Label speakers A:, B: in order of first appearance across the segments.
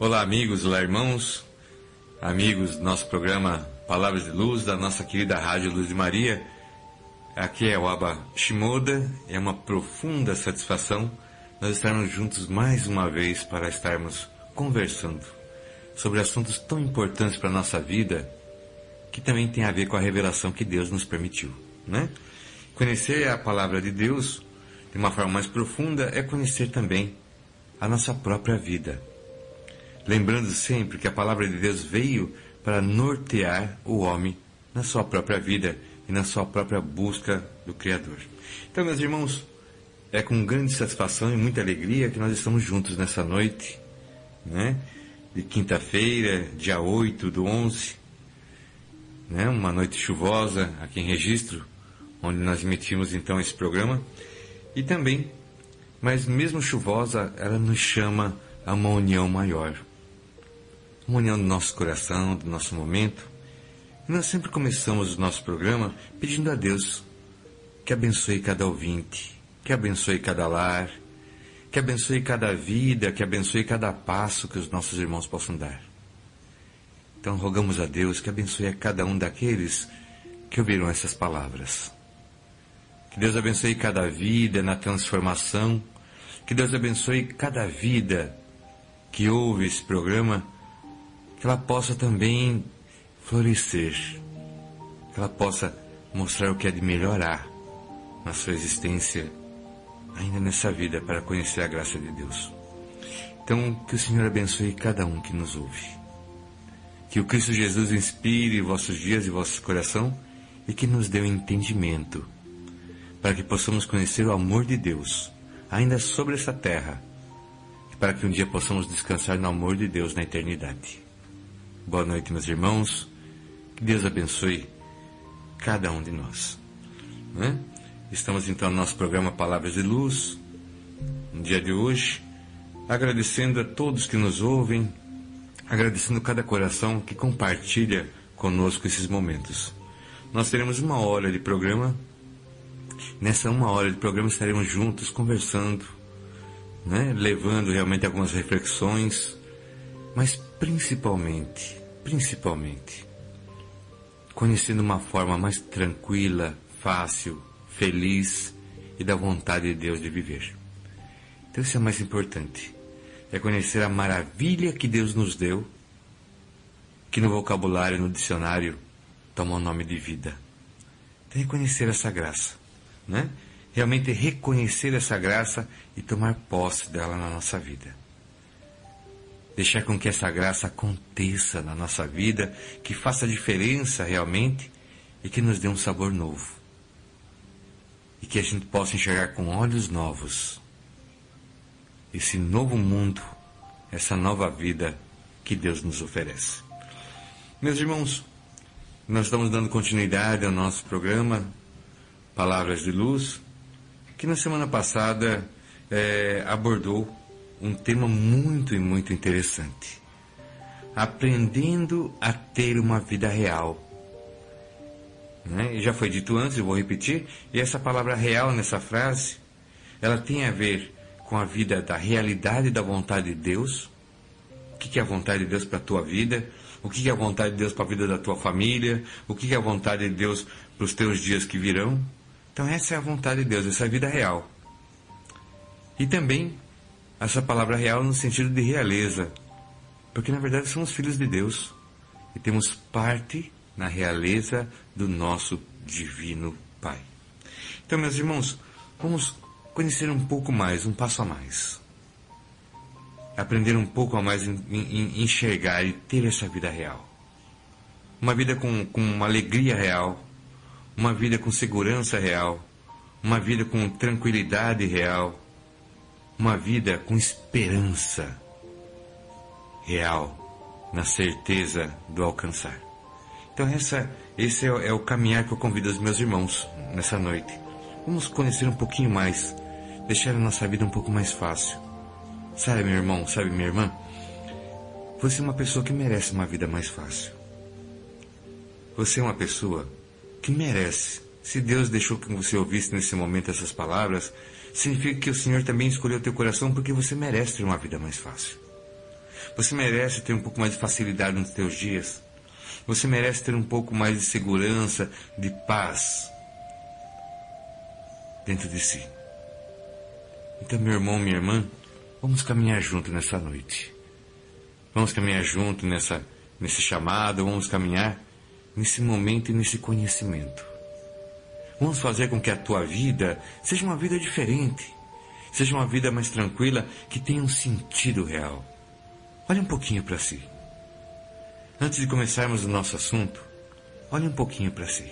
A: Olá, amigos, olá, irmãos, amigos do nosso programa Palavras de Luz, da nossa querida Rádio Luz de Maria. Aqui é o Abba Shimoda. É uma profunda satisfação nós estarmos juntos mais uma vez para estarmos conversando sobre assuntos tão importantes para a nossa vida que também tem a ver com a revelação que Deus nos permitiu, né? Conhecer a palavra de Deus de uma forma mais profunda é conhecer também a nossa própria vida. Lembrando sempre que a palavra de Deus veio para nortear o homem na sua própria vida e na sua própria busca do Criador. Então, meus irmãos, é com grande satisfação e muita alegria que nós estamos juntos nessa noite, né? De quinta-feira, dia 8 do 11, né? Uma noite chuvosa aqui em Registro, onde nós emitimos então esse programa. E também, mas mesmo chuvosa, ela nos chama a uma união maior. Uma união do nosso coração, do nosso momento. E nós sempre começamos o nosso programa pedindo a Deus que abençoe cada ouvinte, que abençoe cada lar, que abençoe cada vida, que abençoe cada passo que os nossos irmãos possam dar. Então rogamos a Deus que abençoe a cada um daqueles que ouviram essas palavras. Que Deus abençoe cada vida na transformação. Que Deus abençoe cada vida que ouve esse programa. Que ela possa também florescer. Que ela possa mostrar o que é de melhorar na sua existência, ainda nessa vida, para conhecer a graça de Deus. Então, que o Senhor abençoe cada um que nos ouve. Que o Cristo Jesus inspire vossos dias e vosso coração e que nos dê o um entendimento para que possamos conhecer o amor de Deus, ainda sobre essa terra, e para que um dia possamos descansar no amor de Deus na eternidade. Boa noite, meus irmãos. Que Deus abençoe cada um de nós. Né? Estamos então no nosso programa Palavras de Luz, no dia de hoje, agradecendo a todos que nos ouvem, agradecendo cada coração que compartilha conosco esses momentos. Nós teremos uma hora de programa Nessa uma hora de programa estaremos juntos conversando, né? levando realmente algumas reflexões, mas principalmente, principalmente, conhecendo uma forma mais tranquila, fácil, feliz e da vontade de Deus de viver. Então isso é mais importante. É conhecer a maravilha que Deus nos deu, que no vocabulário, no dicionário, toma o nome de vida. Tem que conhecer essa graça né? Realmente reconhecer essa graça e tomar posse dela na nossa vida. Deixar com que essa graça aconteça na nossa vida, que faça diferença realmente e que nos dê um sabor novo. E que a gente possa enxergar com olhos novos esse novo mundo, essa nova vida que Deus nos oferece. Meus irmãos, nós estamos dando continuidade ao nosso programa Palavras de Luz, que na semana passada é, abordou um tema muito e muito interessante. Aprendendo a ter uma vida real. Né? Já foi dito antes, eu vou repetir, e essa palavra real nessa frase, ela tem a ver com a vida da realidade da vontade de Deus. O que é a vontade de Deus para a tua vida? O que é a vontade de Deus para a vida da tua família? O que é a vontade de Deus para os teus dias que virão? Então, essa é a vontade de Deus, essa é a vida real. E também essa palavra real no sentido de realeza, porque na verdade somos filhos de Deus e temos parte na realeza do nosso divino Pai. Então, meus irmãos, vamos conhecer um pouco mais, um passo a mais. Aprender um pouco a mais em, em, enxergar e ter essa vida real. Uma vida com, com uma alegria real, uma vida com segurança real, uma vida com tranquilidade real, uma vida com esperança. real, na certeza do alcançar. Então essa, esse é, é o caminhar que eu convido os meus irmãos nessa noite. Vamos conhecer um pouquinho mais, deixar a nossa vida um pouco mais fácil. Sabe, meu irmão, sabe, minha irmã? Você é uma pessoa que merece uma vida mais fácil. Você é uma pessoa que merece. Se Deus deixou que você ouvisse nesse momento essas palavras, significa que o Senhor também escolheu teu coração porque você merece ter uma vida mais fácil. Você merece ter um pouco mais de facilidade nos teus dias. Você merece ter um pouco mais de segurança, de paz dentro de si. Então, meu irmão, minha irmã, vamos caminhar junto nessa noite. Vamos caminhar junto nessa, nesse chamado, vamos caminhar nesse momento e nesse conhecimento. Vamos fazer com que a tua vida seja uma vida diferente, seja uma vida mais tranquila, que tenha um sentido real. Olhe um pouquinho para si. Antes de começarmos o nosso assunto, olhe um pouquinho para si.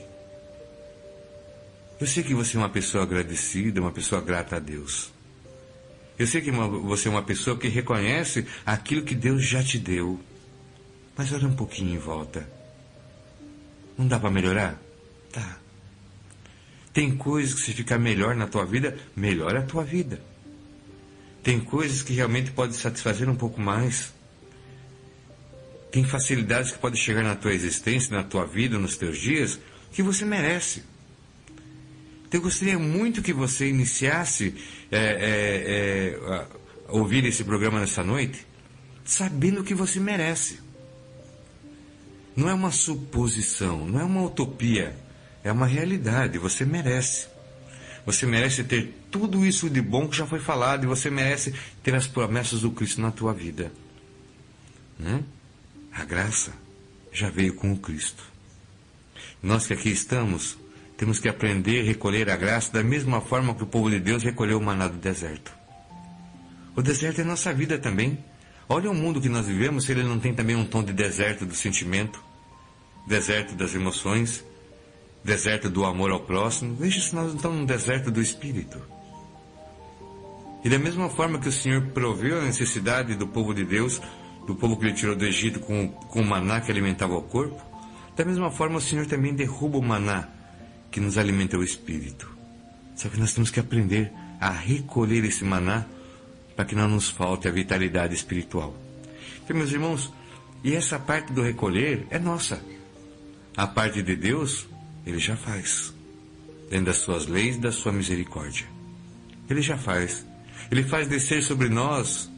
A: Eu sei que você é uma pessoa agradecida, uma pessoa grata a Deus. Eu sei que você é uma pessoa que reconhece aquilo que Deus já te deu. Mas olha um pouquinho em volta. Não dá para melhorar? Tá. Tem coisas que se ficar melhor na tua vida, melhora a tua vida. Tem coisas que realmente podem satisfazer um pouco mais. Tem facilidades que podem chegar na tua existência, na tua vida, nos teus dias, que você merece. Então, eu gostaria muito que você iniciasse é, é, é, ouvir esse programa nessa noite, sabendo que você merece. Não é uma suposição, não é uma utopia, é uma realidade. Você merece. Você merece ter tudo isso de bom que já foi falado e você merece ter as promessas do Cristo na tua vida. Né? A graça já veio com o Cristo. Nós que aqui estamos, temos que aprender a recolher a graça da mesma forma que o povo de Deus recolheu o maná do deserto. O deserto é nossa vida também. Olha o mundo que nós vivemos, se ele não tem também um tom de deserto do sentimento, deserto das emoções, deserto do amor ao próximo. Veja se nós não estamos num deserto do espírito. E da mesma forma que o Senhor proveu a necessidade do povo de Deus, do povo que ele tirou do Egito com, com o maná que alimentava o corpo, da mesma forma o Senhor também derruba o maná que nos alimenta o espírito. Só que nós temos que aprender a recolher esse maná para que não nos falte a vitalidade espiritual. Então, meus irmãos, e essa parte do recolher é nossa. A parte de Deus, Ele já faz. Dentro das suas leis e da sua misericórdia. Ele já faz. Ele faz descer sobre nós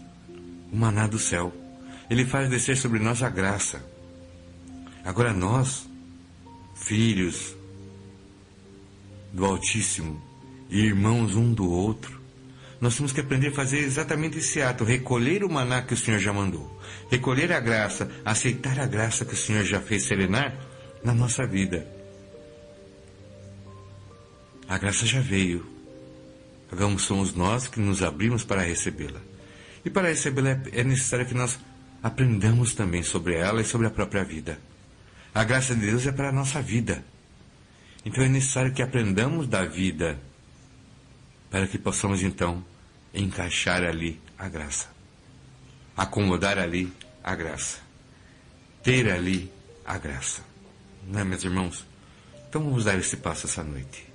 A: o maná do céu. Ele faz descer sobre nós a graça. Agora nós, filhos do Altíssimo e irmãos um do outro, nós temos que aprender a fazer exatamente esse ato, recolher o maná que o Senhor já mandou, recolher a graça, aceitar a graça que o Senhor já fez serenar na nossa vida. A graça já veio. Agora somos nós que nos abrimos para recebê-la. E para recebê-la é necessário que nós aprendamos também sobre ela e sobre a própria vida. A graça de Deus é para a nossa vida. Então é necessário que aprendamos da vida para que possamos então encaixar ali a graça, acomodar ali a graça, ter ali a graça. Não é, meus irmãos? Então vamos dar esse passo essa noite.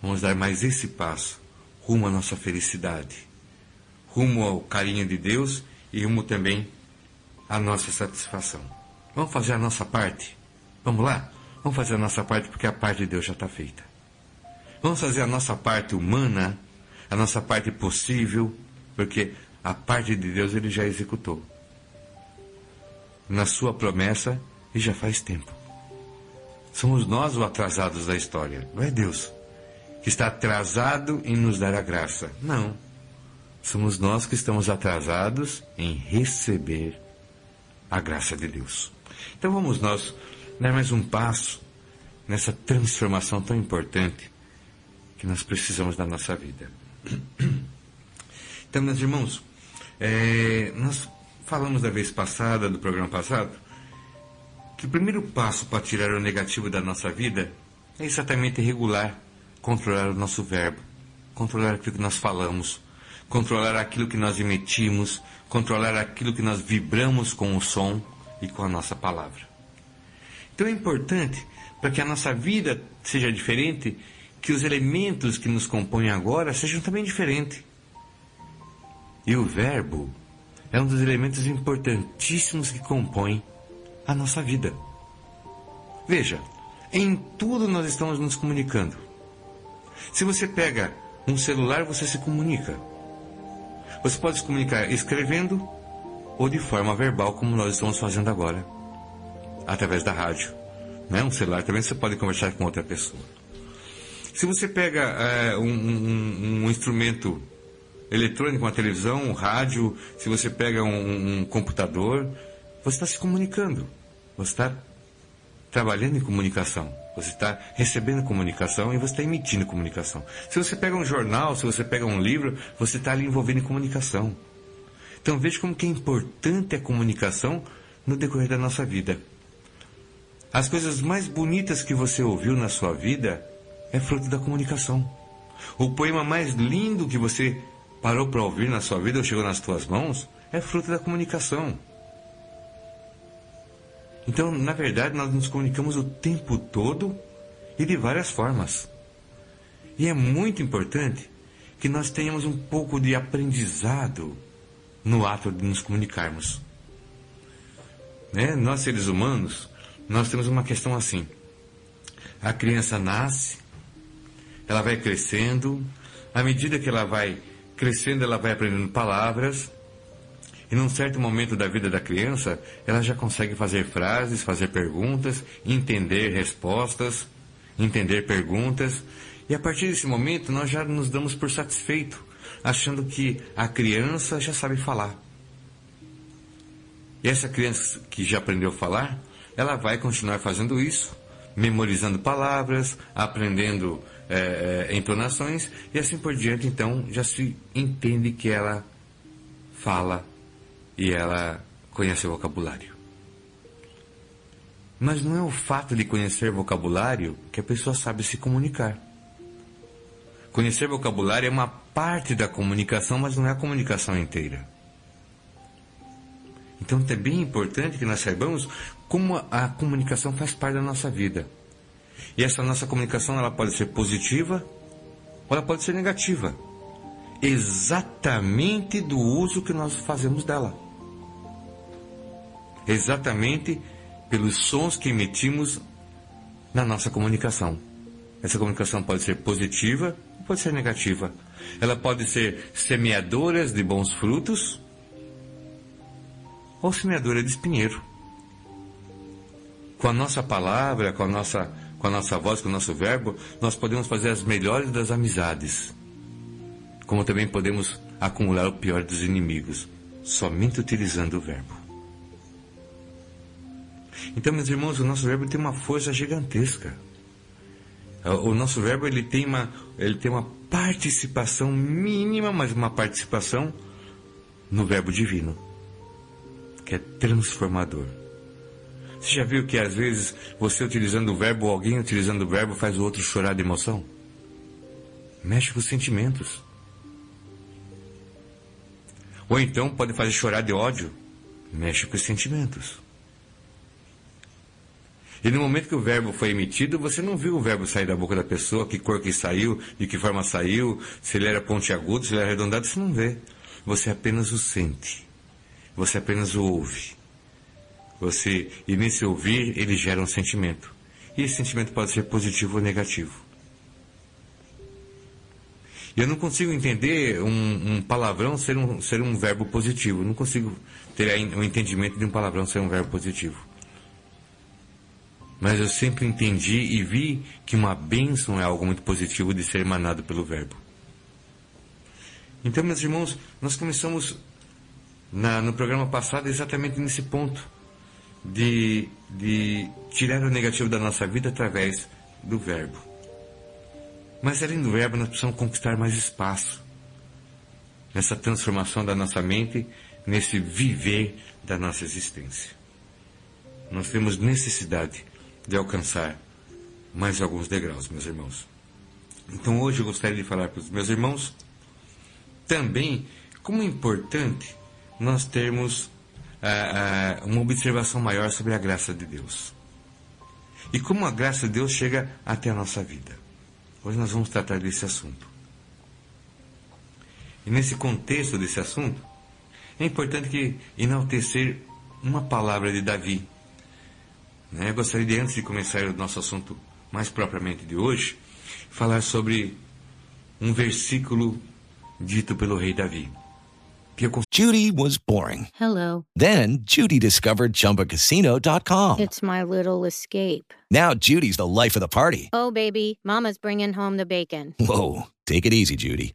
A: Vamos dar mais esse passo rumo à nossa felicidade, rumo ao carinho de Deus e rumo também a nossa satisfação. Vamos fazer a nossa parte? Vamos lá? Vamos fazer a nossa parte porque a parte de Deus já está feita. Vamos fazer a nossa parte humana, a nossa parte possível, porque a parte de Deus ele já executou. Na sua promessa, e já faz tempo. Somos nós os atrasados da história, não é Deus que está atrasado em nos dar a graça. Não. Somos nós que estamos atrasados em receber a graça de Deus. Então vamos nós dar mais um passo nessa transformação tão importante que nós precisamos da nossa vida. Então, meus irmãos, é, nós falamos da vez passada, do programa passado, que o primeiro passo para tirar o negativo da nossa vida é exatamente regular, controlar o nosso verbo, controlar aquilo que nós falamos, controlar aquilo que nós emitimos, controlar aquilo que nós vibramos com o som e com a nossa palavra. Então é importante, para que a nossa vida seja diferente, que os elementos que nos compõem agora sejam também diferentes. E o verbo é um dos elementos importantíssimos que compõem a nossa vida. Veja, em tudo nós estamos nos comunicando. Se você pega um celular, você se comunica. Você pode se comunicar escrevendo ou de forma verbal, como nós estamos fazendo agora, através da rádio. Né? Um celular também você pode conversar com outra pessoa. Se você pega é, um, um, um, instrumento eletrônico, uma televisão, um rádio, se você pega um, um computador, você está se comunicando. Você está trabalhando em comunicação. Você está recebendo comunicação e você está emitindo comunicação. Se você pega um jornal, se você pega um livro, você está ali envolvendo em comunicação. Então veja como que é importante a comunicação no decorrer da nossa vida. As coisas mais bonitas que você ouviu na sua vida é fruto da comunicação. O poema mais lindo que você parou para ouvir na sua vida ou chegou nas suas mãos é fruto da comunicação. Então, na verdade, nós nos comunicamos o tempo todo e de várias formas. E é muito importante que nós tenhamos um pouco de aprendizado no ato de nos comunicarmos. Né? Nós, seres humanos, nós temos uma questão assim. A criança nasce, ela vai crescendo, à medida que ela vai crescendo, ela vai aprendendo palavras, e num certo momento da vida da criança, ela já consegue fazer frases, fazer perguntas, entender respostas, entender perguntas. E a partir desse momento, nós já nos damos por satisfeito, achando que a criança já sabe falar. E essa criança que já aprendeu a falar, ela vai continuar fazendo isso, memorizando palavras, aprendendo é, entonações e assim por diante. Então já se entende que ela fala e ela conhece o vocabulário. Mas não é o fato de conhecer vocabulário que a pessoa sabe se comunicar. Conhecer vocabulário é uma parte da comunicação, mas não é a comunicação inteira. Então é bem importante que nós saibamos como a comunicação faz parte da nossa vida. E essa nossa comunicação ela pode ser positiva ou ela pode ser negativa. Exatamente do uso que nós fazemos dela exatamente pelos sons que emitimos na nossa comunicação. Essa comunicação pode ser positiva ou pode ser negativa. Ela pode ser semeadora de bons frutos ou semeadora de espinheiro. Com a nossa palavra, com a nossa, com a nossa voz, com o nosso verbo, nós podemos fazer as melhores das amizades. Como também podemos acumular o pior dos inimigos, somente utilizando o verbo. Então, meus irmãos, o nosso verbo tem uma força gigantesca. O nosso verbo ele tem uma, ele tem uma participação mínima, mas uma participação no verbo divino, que é transformador. Você já viu que às vezes você utilizando o verbo ou alguém utilizando o verbo faz o outro chorar de emoção? Mexe com os sentimentos. Ou então pode fazer chorar de ódio, mexe com os sentimentos. E no momento que o verbo foi emitido, você não viu o verbo sair da boca da pessoa, que cor que saiu, de que forma saiu, se ele era pontiagudo, se ele era arredondado, você não vê. Você apenas o sente. Você apenas o ouve. Você, e nesse ouvir, ele gera um sentimento. E esse sentimento pode ser positivo ou negativo. Eu não consigo entender um, um, palavrão ser um, ser um verbo positivo. Eu não consigo ter o um entendimento de um palavrão ser um verbo positivo. Mas eu sempre entendi e vi que uma bênção é algo muito positivo de ser emanado pelo Verbo. Então, meus irmãos, nós começamos na, no programa passado exatamente nesse ponto de, de tirar o negativo da nossa vida através do Verbo. Mas além do Verbo, nós precisamos conquistar mais espaço nessa transformação da nossa mente, nesse viver da nossa existência. Nós temos necessidade de alcançar mais alguns degraus, meus irmãos. Então hoje eu gostaria de falar para os meus irmãos também como é importante nós termos ah, ah, uma observação maior sobre a graça de Deus. E como a graça de Deus chega até a nossa vida. Hoje nós vamos tratar desse assunto. E nesse contexto desse assunto, é importante que enaltecer uma palavra de Davi. Né? Eu gostaria de, antes de começar o nosso assunto mais propriamente de hoje, falar sobre um versículo dito pelo rei Davi.
B: Judy was boring.
C: Hello.
B: Then Judy discovered ChumbaCasino.com.
C: It's my little escape.
B: Now Judy's the life of the party.
C: Oh, baby, Mama's bringing home the bacon.
B: Whoa, take it easy, Judy.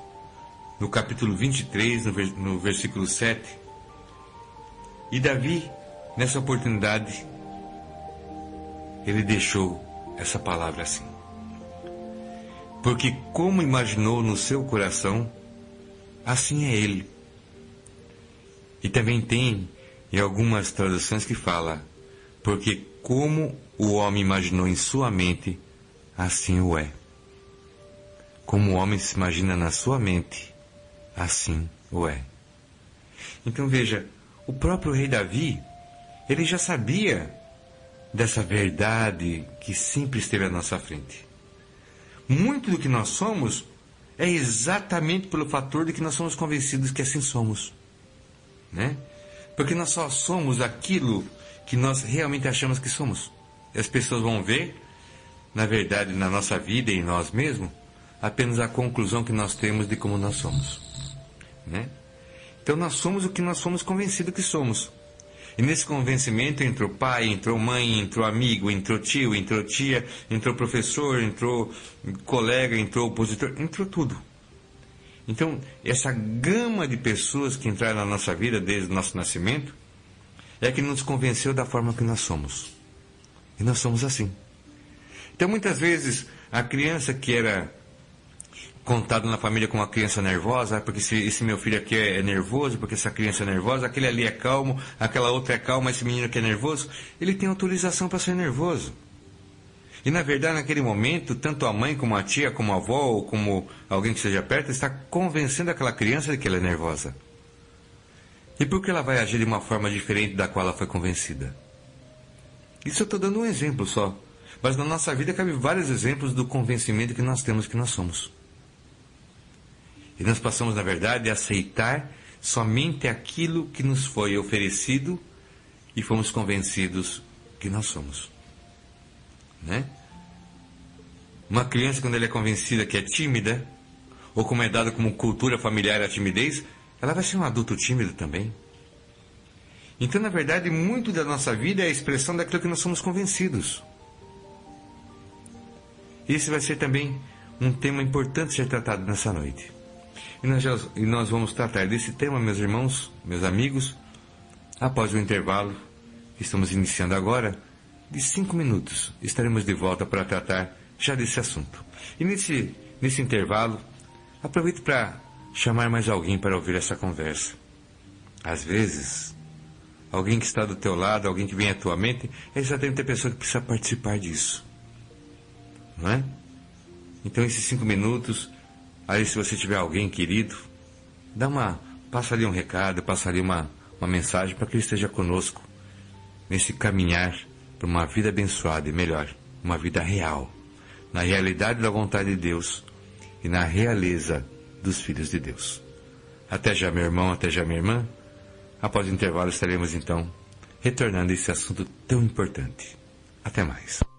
A: no capítulo 23, no, vers no versículo 7. E Davi, nessa oportunidade, ele deixou essa palavra assim. Porque como imaginou no seu coração, assim é ele. E também tem em algumas traduções que fala, porque como o homem imaginou em sua mente, assim o é. Como o homem se imagina na sua mente, assim o é. Então veja, o próprio rei Davi, ele já sabia dessa verdade que sempre esteve à nossa frente. Muito do que nós somos é exatamente pelo fator de que nós somos convencidos que assim somos. Né? Porque nós só somos aquilo que nós realmente achamos que somos. As pessoas vão ver, na verdade, na nossa vida e em nós mesmos, apenas a conclusão que nós temos de como nós somos. Né? Então nós somos o que nós somos convencidos que somos. E nesse convencimento entrou pai, entrou mãe, entrou amigo, entrou tio, entrou tia, entrou professor, entrou colega, entrou opositor, entrou tudo. Então, essa gama de pessoas que entraram na nossa vida desde o nosso nascimento é que nos convenceu da forma que nós somos. E nós somos assim. Então, muitas vezes, a criança que era contado na família como uma criança nervosa, porque esse, esse, meu filho aqui é nervoso, porque essa criança é nervosa, aquele ali é calmo, aquela outra é calma, esse menino aqui é nervoso, ele tem autorização para ser nervoso. E na verdade, naquele momento, tanto a mãe como a tia, como a avó, ou como alguém que esteja perto, está convencendo aquela criança de que ela é nervosa. E por que ela vai agir de uma forma diferente da qual ela foi convencida? Isso eu estou dando um exemplo só. Mas na nossa vida cabe vários exemplos do convencimento que nós temos que nós somos. E nós passamos, na verdade, a aceitar somente aquilo que nos foi oferecido e fomos convencidos que nós somos. Né? Uma criança, quando ela é convencida que é tímida, ou como é dado como cultura familiar a timidez, ela vai ser um adulto tímido também. Então, na verdade, muito da nossa vida é a expressão daquilo que nós somos convencidos. Esse vai ser também um tema importante ser tratado nessa noite. E nós, já, e nós vamos tratar desse tema, meus irmãos, meus amigos, após o intervalo que estamos iniciando agora, de cinco minutos. Estaremos de volta para tratar já desse assunto. E nesse, nesse intervalo, aproveito para chamar mais alguém para ouvir essa conversa. Às vezes, alguém que está do teu lado, alguém que vem à tua mente, é exatamente a pessoa que precisa participar disso. Não é? Então, esses cinco minutos, aí se você tiver alguém querido, dá uma, passa ali um recado, passa ali uma, uma mensagem para que ele esteja conosco nesse caminhar para uma vida abençoada e melhor, uma vida real, na realidade da vontade de Deus e na realeza dos filhos de Deus. Até já, meu irmão, até já, minha irmã. Após o intervalo, estaremos então retornando a esse assunto tão importante. Até mais.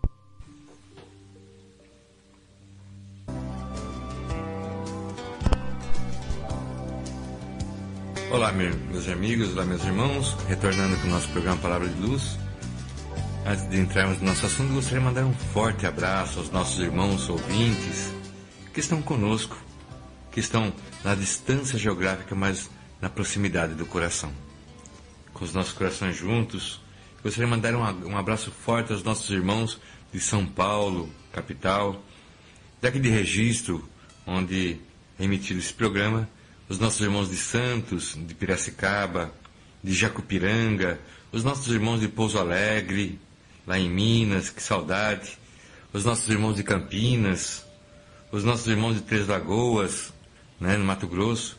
A: Olá, meus amigos, olá, meus irmãos, retornando com o nosso programa Palavra de Luz. Antes de entrarmos no nosso assunto, gostaria de mandar um forte abraço aos nossos irmãos ouvintes que estão conosco, que estão na distância geográfica, mas na proximidade do coração. Com os nossos corações juntos, gostaria de mandar um abraço forte aos nossos irmãos de São Paulo, capital, daqui de registro, onde é emitido esse programa os nossos irmãos de Santos, de Piracicaba, de Jacupiranga, os nossos irmãos de Pouso Alegre, lá em Minas, que saudade, os nossos irmãos de Campinas, os nossos irmãos de Três Lagoas, né, no Mato Grosso,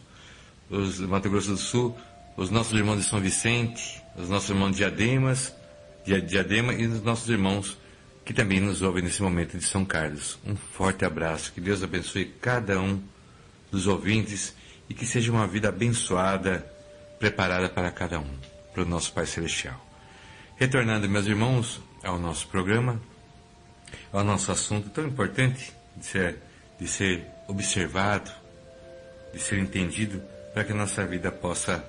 A: os Mato Grosso do Sul, os nossos irmãos de São Vicente, os nossos irmãos de Diademas, de Diadema e os nossos irmãos que também nos ouvem nesse momento de São Carlos. Um forte abraço, que Deus abençoe cada um dos ouvintes e que seja uma vida abençoada, preparada para cada um, para o nosso Pai Celestial. Retornando, meus irmãos, ao nosso programa, ao nosso assunto tão importante de ser, de ser observado, de ser entendido, para que a nossa vida possa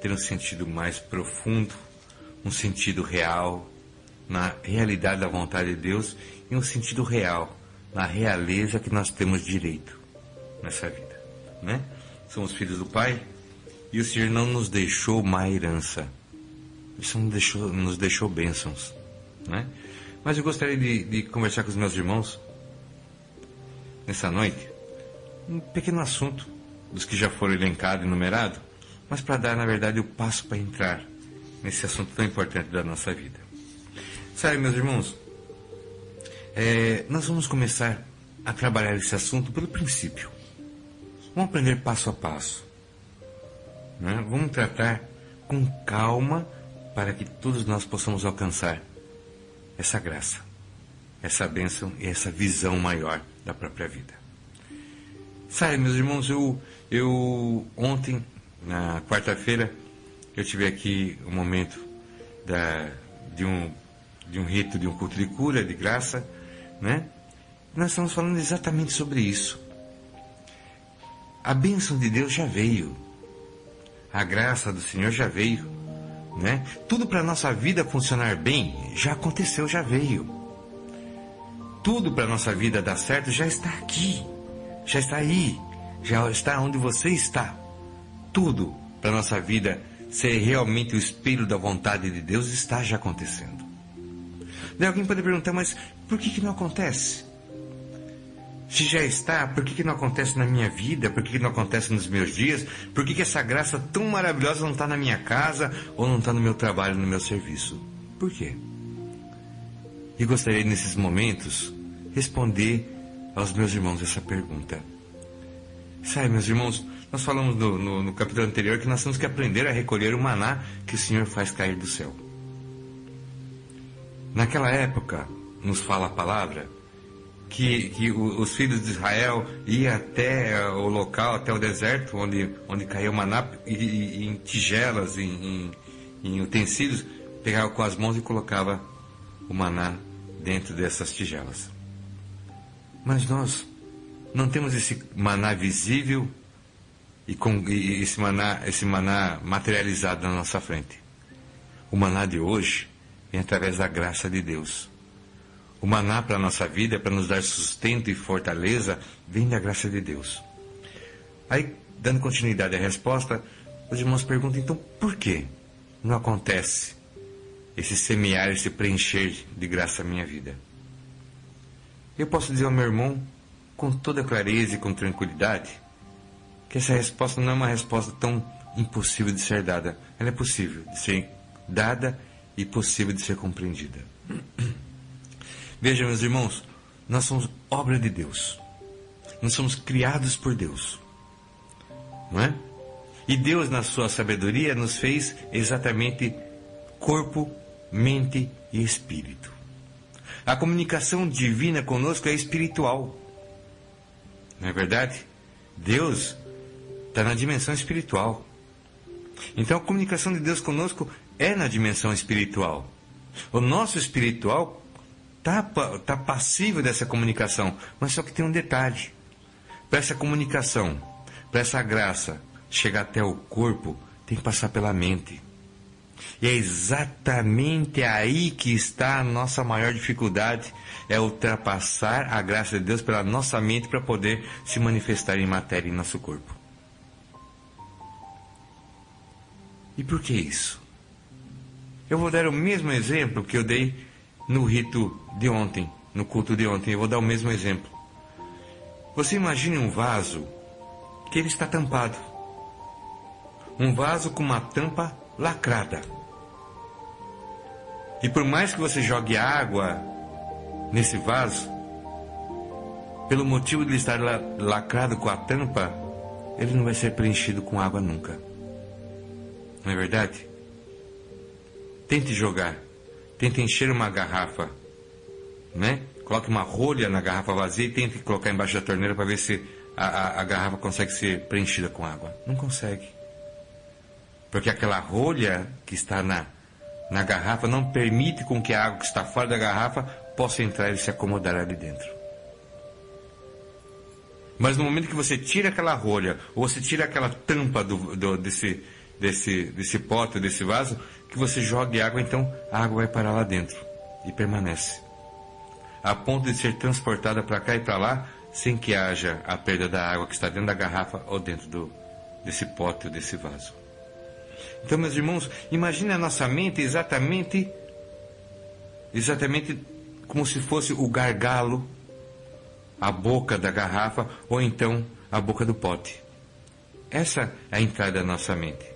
A: ter um sentido mais profundo, um sentido real, na realidade da vontade de Deus e um sentido real, na realeza que nós temos direito nessa vida, né? Somos filhos do Pai, e o Senhor não nos deixou má herança. Isso nos deixou, nos deixou bênçãos. Né? Mas eu gostaria de, de conversar com os meus irmãos nessa noite um pequeno assunto dos que já foram elencados e numerados, mas para dar, na verdade, o passo para entrar nesse assunto tão importante da nossa vida. Sabe, meus irmãos, é, nós vamos começar a trabalhar esse assunto pelo princípio. Vamos aprender passo a passo. Né? Vamos tratar com calma para que todos nós possamos alcançar essa graça, essa bênção e essa visão maior da própria vida. Sabe, meus irmãos, eu, eu ontem, na quarta-feira, eu tive aqui um momento da, de, um, de um rito, de um culto de cura, de graça, né? Nós estamos falando exatamente sobre isso. A bênção de Deus já veio. A graça do Senhor já veio. Né? Tudo para a nossa vida funcionar bem já aconteceu, já veio. Tudo para a nossa vida dar certo já está aqui. Já está aí. Já está onde você está. Tudo para a nossa vida ser realmente o espelho da vontade de Deus está já acontecendo. Daí alguém pode perguntar, mas por que, que não acontece? Se já está, por que, que não acontece na minha vida? Por que, que não acontece nos meus dias? Por que, que essa graça tão maravilhosa não está na minha casa ou não está no meu trabalho, no meu serviço? Por quê? E gostaria nesses momentos responder aos meus irmãos essa pergunta. Sabe, meus irmãos, nós falamos no, no, no capítulo anterior que nós temos que aprender a recolher o maná que o Senhor faz cair do céu. Naquela época, nos fala a palavra, que, que os filhos de Israel iam até o local, até o deserto, onde, onde caiu o maná, e, e, em tigelas, em, em, em utensílios, pegava com as mãos e colocava o maná dentro dessas tigelas. Mas nós não temos esse maná visível e, com, e esse, maná, esse maná materializado na nossa frente. O maná de hoje vem através da graça de Deus o maná para a nossa vida, para nos dar sustento e fortaleza, vem da graça de Deus. Aí, dando continuidade à resposta, os irmãos perguntam então por que não acontece esse semear, esse preencher de graça na minha vida? Eu posso dizer ao meu irmão, com toda clareza e com tranquilidade, que essa resposta não é uma resposta tão impossível de ser dada. Ela é possível de ser dada e possível de ser compreendida. Veja, meus irmãos, nós somos obra de Deus. Nós somos criados por Deus. Não é? E Deus, na sua sabedoria, nos fez exatamente corpo, mente e espírito. A comunicação divina conosco é espiritual. Não é verdade? Deus está na dimensão espiritual. Então a comunicação de Deus conosco é na dimensão espiritual. O nosso espiritual está tá passivo dessa comunicação, mas só que tem um detalhe. Para essa comunicação, para essa graça chegar até o corpo, tem que passar pela mente. E é exatamente aí que está a nossa maior dificuldade, é ultrapassar a graça de Deus pela nossa mente para poder se manifestar em matéria em nosso corpo. E por que isso? Eu vou dar o mesmo exemplo que eu dei no rito de ontem, no culto de ontem. Eu vou dar o mesmo exemplo. Você imagine um vaso que ele está tampado. Um vaso com uma tampa lacrada. E por mais que você jogue água nesse vaso, pelo motivo de ele estar lacrado com a tampa, ele não vai ser preenchido com água nunca. Não é verdade? Tente jogar. Tente encher uma garrafa, né? Coloque uma rolha na garrafa vazia e tente colocar embaixo da torneira para ver se a, a, a garrafa consegue ser preenchida com água. Não consegue. Porque aquela rolha que está na, na garrafa não permite com que a água que está fora da garrafa possa entrar e se acomodar ali dentro. Mas no momento que você tira aquela rolha, ou você tira aquela tampa do, do, desse, desse, desse pote, desse vaso, que você jogue água, então a água vai parar lá dentro e permanece. A ponto de ser transportada para cá e para lá, sem que haja a perda da água que está dentro da garrafa ou dentro do, desse pote ou desse vaso. Então, meus irmãos, imagine a nossa mente exatamente, exatamente como se fosse o gargalo, a boca da garrafa ou então a boca do pote. Essa é a entrada da nossa mente.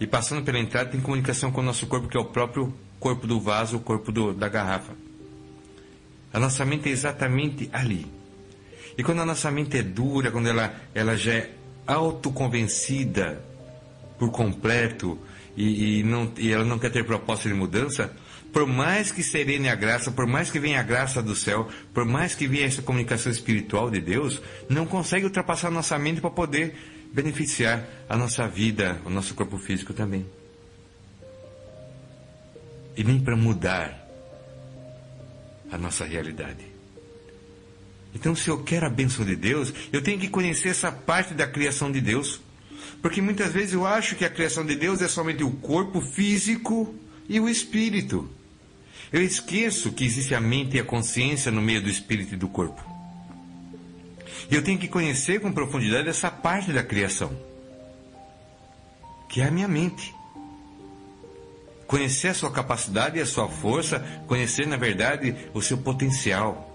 A: E passando pela entrada tem comunicação com o nosso corpo, que é o próprio corpo do vaso, o corpo do, da garrafa. A nossa mente é exatamente ali. E quando a nossa mente é dura, quando ela, ela já é autoconvencida por completo e, e, não, e ela não quer ter proposta de mudança, por mais que serene a graça, por mais que venha a graça do céu, por mais que venha essa comunicação espiritual de Deus, não consegue ultrapassar a nossa mente para poder beneficiar a nossa vida, o nosso corpo físico também. E nem para mudar a nossa realidade. Então, se eu quero a bênção de Deus, eu tenho que conhecer essa parte da criação de Deus. Porque muitas vezes eu acho que a criação de Deus é somente o corpo físico e o espírito. Eu esqueço que existe a mente e a consciência no meio do espírito e do corpo. E eu tenho que conhecer com profundidade essa parte da criação, que é a minha mente. Conhecer a sua capacidade e a sua força, conhecer, na verdade, o seu potencial.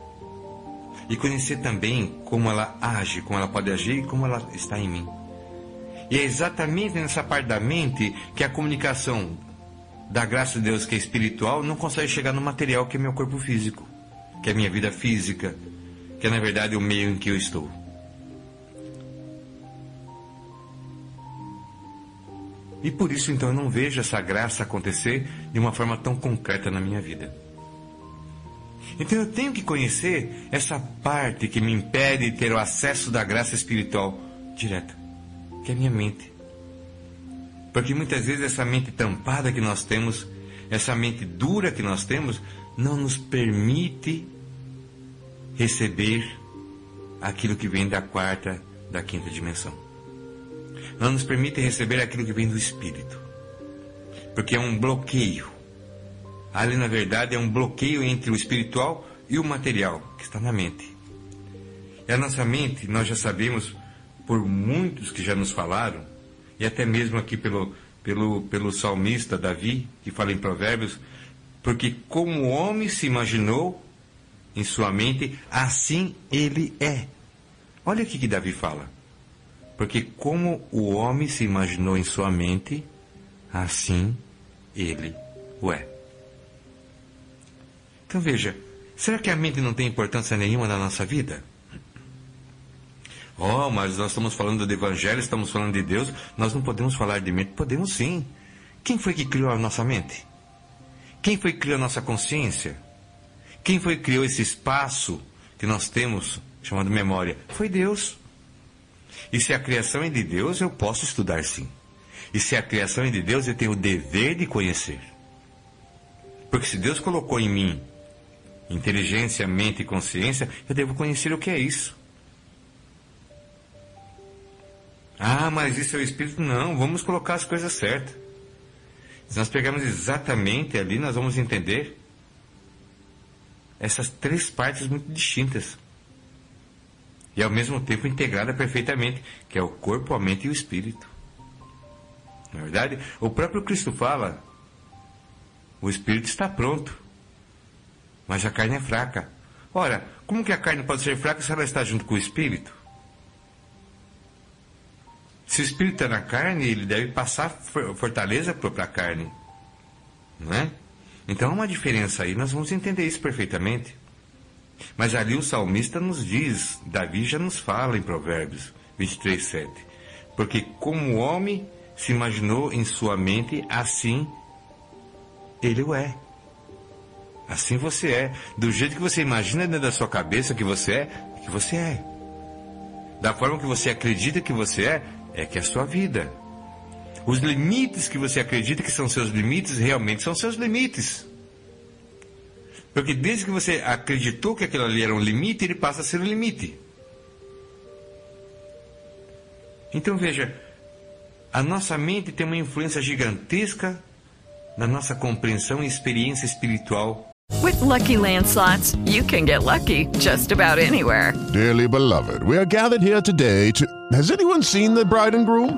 A: E conhecer também como ela age, como ela pode agir e como ela está em mim. E é exatamente nessa parte da mente que a comunicação da graça de Deus, que é espiritual, não consegue chegar no material que é meu corpo físico, que é minha vida física, que é na verdade o meio em que eu estou. E por isso então eu não vejo essa graça acontecer de uma forma tão concreta na minha vida. Então eu tenho que conhecer essa parte que me impede de ter o acesso da graça espiritual direta, que é a minha mente. Porque muitas vezes essa mente tampada que nós temos, essa mente dura que nós temos, não nos permite receber aquilo que vem da quarta, da quinta dimensão. Não nos permite receber aquilo que vem do Espírito. Porque é um bloqueio. Ali, na verdade, é um bloqueio entre o espiritual e o material, que está na mente. E a nossa mente, nós já sabemos, por muitos que já nos falaram, e até mesmo aqui pelo, pelo, pelo salmista Davi, que fala em Provérbios, porque como o homem se imaginou, em sua mente, assim ele é. Olha o que Davi fala. Porque como o homem se imaginou em sua mente, assim ele o é. Então veja, será que a mente não tem importância nenhuma na nossa vida? Oh, mas nós estamos falando do Evangelho, estamos falando de Deus, nós não podemos falar de mente? Podemos sim. Quem foi que criou a nossa mente? Quem foi que criou a nossa consciência? Quem foi que criou esse espaço que nós temos chamado memória? Foi Deus. E se a criação é de Deus, eu posso estudar sim. E se a criação é de Deus, eu tenho o dever de conhecer. Porque se Deus colocou em mim inteligência, mente e consciência, eu devo conhecer o que é isso. Ah, mas isso é o Espírito? Não, vamos colocar as coisas certas. Se nós pegarmos exatamente ali, nós vamos entender essas três partes muito distintas. E ao mesmo tempo integrada perfeitamente, que é o corpo, a mente e o espírito. Na verdade, o próprio Cristo fala: o espírito está pronto, mas a carne é fraca. Ora, como que a carne pode ser fraca se ela está junto com o espírito? Se o espírito está na carne, ele deve passar fortaleza para a carne. Não é? Então há uma diferença aí, nós vamos entender isso perfeitamente. Mas ali o salmista nos diz, Davi já nos fala em Provérbios 23, 7. Porque como o homem se imaginou em sua mente, assim ele o é. Assim você é. Do jeito que você imagina dentro da sua cabeça que você é, que você é. Da forma que você acredita que você é, é que é a sua vida. Os limites que você acredita que são seus limites, realmente são seus limites. Porque desde que você acreditou que aquilo ali era um limite, ele passa a ser um limite. Então veja, a nossa mente tem uma influência gigantesca na nossa compreensão e experiência espiritual.
D: With lucky landslots, you can get lucky just about anywhere.
E: Dearly beloved, we are gathered here today to. Has anyone seen the bride and groom?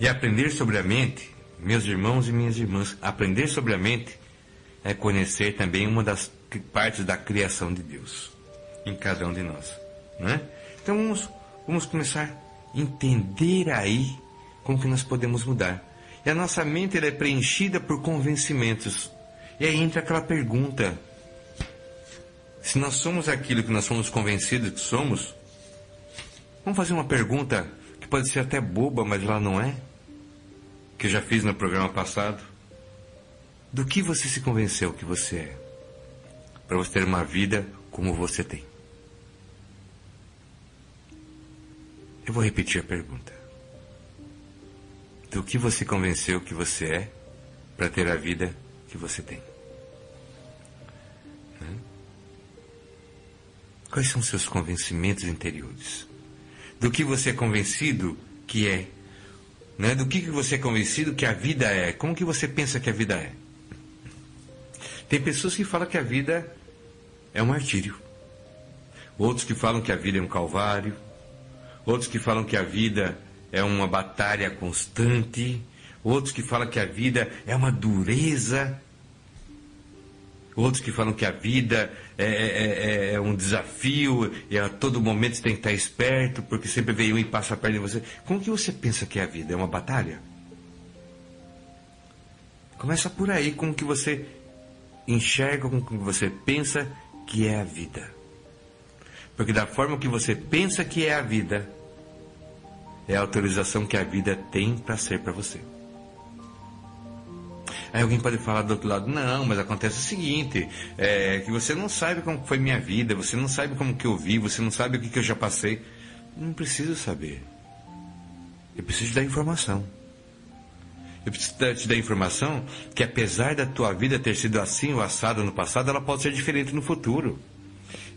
A: E aprender sobre a mente, meus irmãos e minhas irmãs, aprender sobre a mente é conhecer também uma das partes da criação de Deus em cada um de nós. Né? Então vamos, vamos começar a entender aí como que nós podemos mudar. E a nossa mente é preenchida por convencimentos. E aí entra aquela pergunta: se nós somos aquilo que nós somos convencidos que somos, vamos fazer uma pergunta que pode ser até boba, mas ela não é? Que eu já fiz no programa passado. Do que você se convenceu que você é? Para você ter uma vida como você tem. Eu vou repetir a pergunta. Do que você convenceu que você é para ter a vida que você tem? Quais são seus convencimentos interiores? Do que você é convencido que é né? Do que, que você é convencido que a vida é? Como que você pensa que a vida é? Tem pessoas que falam que a vida é um martírio. Outros que falam que a vida é um calvário. Outros que falam que a vida é uma batalha constante. Outros que falam que a vida é uma dureza. Outros que falam que a vida é, é, é, é, um desafio e a todo momento você tem que estar esperto, porque sempre vem um e passa a perna em você. Como que você pensa que é a vida? É uma batalha? Começa por aí, como que você enxerga, como que você pensa que é a vida. Porque da forma que você pensa que é a vida, é a autorização que a vida tem para ser para você. Aí alguém pode falar do outro lado, não, mas acontece o seguinte, é, que você não sabe como foi minha vida, você não sabe como que eu vi, você não sabe o que, que eu já passei. Não preciso saber. Eu preciso dar informação. Eu preciso te dar informação que apesar da tua vida ter sido assim ou assada no passado, ela pode ser diferente no futuro.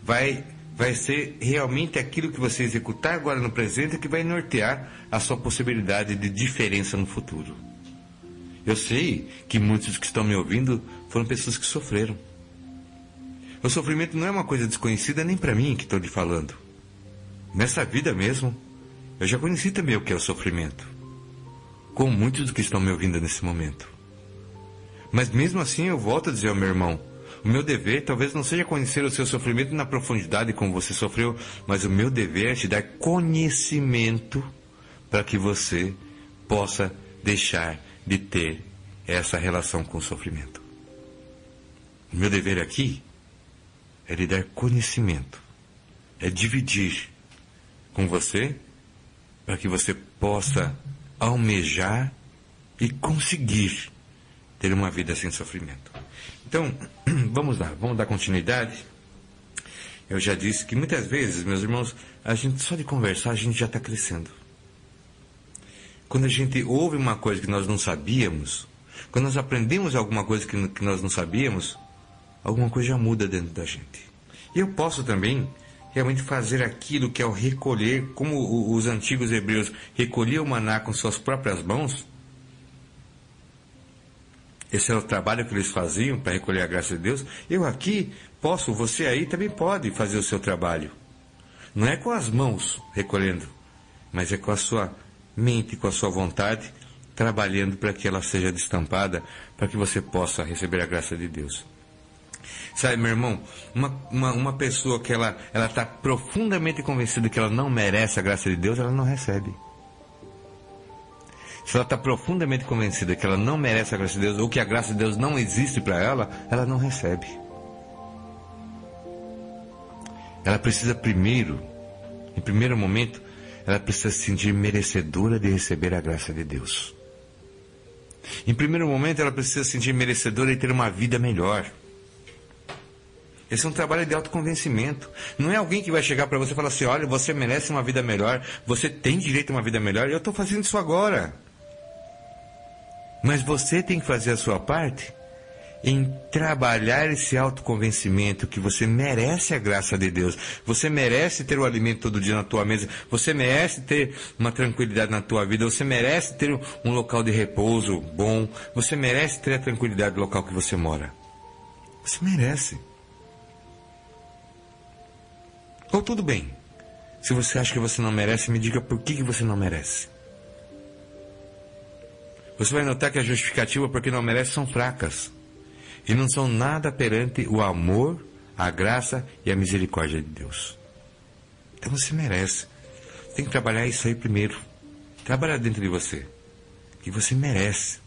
A: Vai, vai ser realmente aquilo que você executar agora no presente que vai nortear a sua possibilidade de diferença no futuro. Eu sei que muitos que estão me ouvindo foram pessoas que sofreram. O sofrimento não é uma coisa desconhecida nem para mim que estou lhe falando. Nessa vida mesmo, eu já conheci também o que é o sofrimento. Com muitos que estão me ouvindo nesse momento. Mas mesmo assim eu volto a dizer ao meu irmão, o meu dever talvez não seja conhecer o seu sofrimento na profundidade como você sofreu, mas o meu dever é te dar conhecimento para que você possa deixar de ter essa relação com o sofrimento. O meu dever aqui é lhe dar conhecimento, é dividir com você para que você possa almejar e conseguir ter uma vida sem sofrimento. Então, vamos lá, vamos dar continuidade. Eu já disse que muitas vezes, meus irmãos, a gente só de conversar a gente já está crescendo. Quando a gente ouve uma coisa que nós não sabíamos, quando nós aprendemos alguma coisa que, que nós não sabíamos, alguma coisa já muda dentro da gente. E eu posso também realmente fazer aquilo que é o recolher, como os antigos hebreus recolhiam o maná com suas próprias mãos. Esse é o trabalho que eles faziam para recolher a graça de Deus. Eu aqui posso, você aí também pode fazer o seu trabalho. Não é com as mãos recolhendo, mas é com a sua mente, com a sua vontade, trabalhando para que ela seja destampada, para que você possa receber a graça de Deus. Sabe, meu irmão, uma, uma, uma pessoa que ela está profundamente convencida que ela não merece a graça de Deus, ela não recebe. Se ela está profundamente convencida que ela não merece a graça de Deus, ou que a graça de Deus não existe para ela, ela não recebe. Ela precisa primeiro, em primeiro momento, ela precisa se sentir merecedora de receber a graça de Deus. Em primeiro momento, ela precisa se sentir merecedora de ter uma vida melhor. Esse é um trabalho de autoconvencimento. Não é alguém que vai chegar para você e falar assim: olha, você merece uma vida melhor, você tem direito a uma vida melhor, eu estou fazendo isso agora. Mas você tem que fazer a sua parte em trabalhar esse autoconvencimento que você merece a graça de Deus. Você merece ter o alimento todo dia na tua mesa. Você merece ter uma tranquilidade na tua vida. Você merece ter um local de repouso bom. Você merece ter a tranquilidade do local que você mora. Você merece. Ou tudo bem. Se você acha que você não merece, me diga por que, que você não merece. Você vai notar que a justificativa porque não merece são fracas. E não são nada perante o amor, a graça e a misericórdia de Deus. Então você merece. Tem que trabalhar isso aí primeiro. Trabalhar dentro de você. Que você merece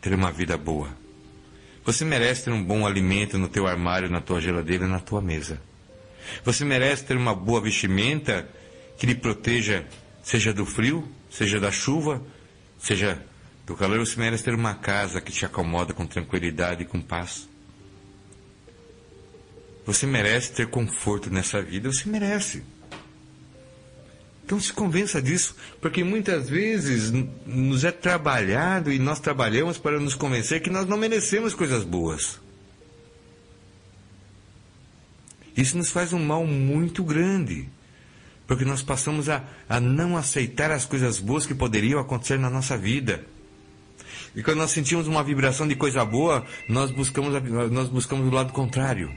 A: ter uma vida boa. Você merece ter um bom alimento no teu armário, na tua geladeira, na tua mesa. Você merece ter uma boa vestimenta que lhe proteja, seja do frio, seja da chuva, seja do calor. Você merece ter uma casa que te acomoda com tranquilidade e com paz. Você merece ter conforto nessa vida, você merece. Então se convença disso, porque muitas vezes nos é trabalhado e nós trabalhamos para nos convencer que nós não merecemos coisas boas. Isso nos faz um mal muito grande, porque nós passamos a, a não aceitar as coisas boas que poderiam acontecer na nossa vida. E quando nós sentimos uma vibração de coisa boa, nós buscamos, nós buscamos o lado contrário.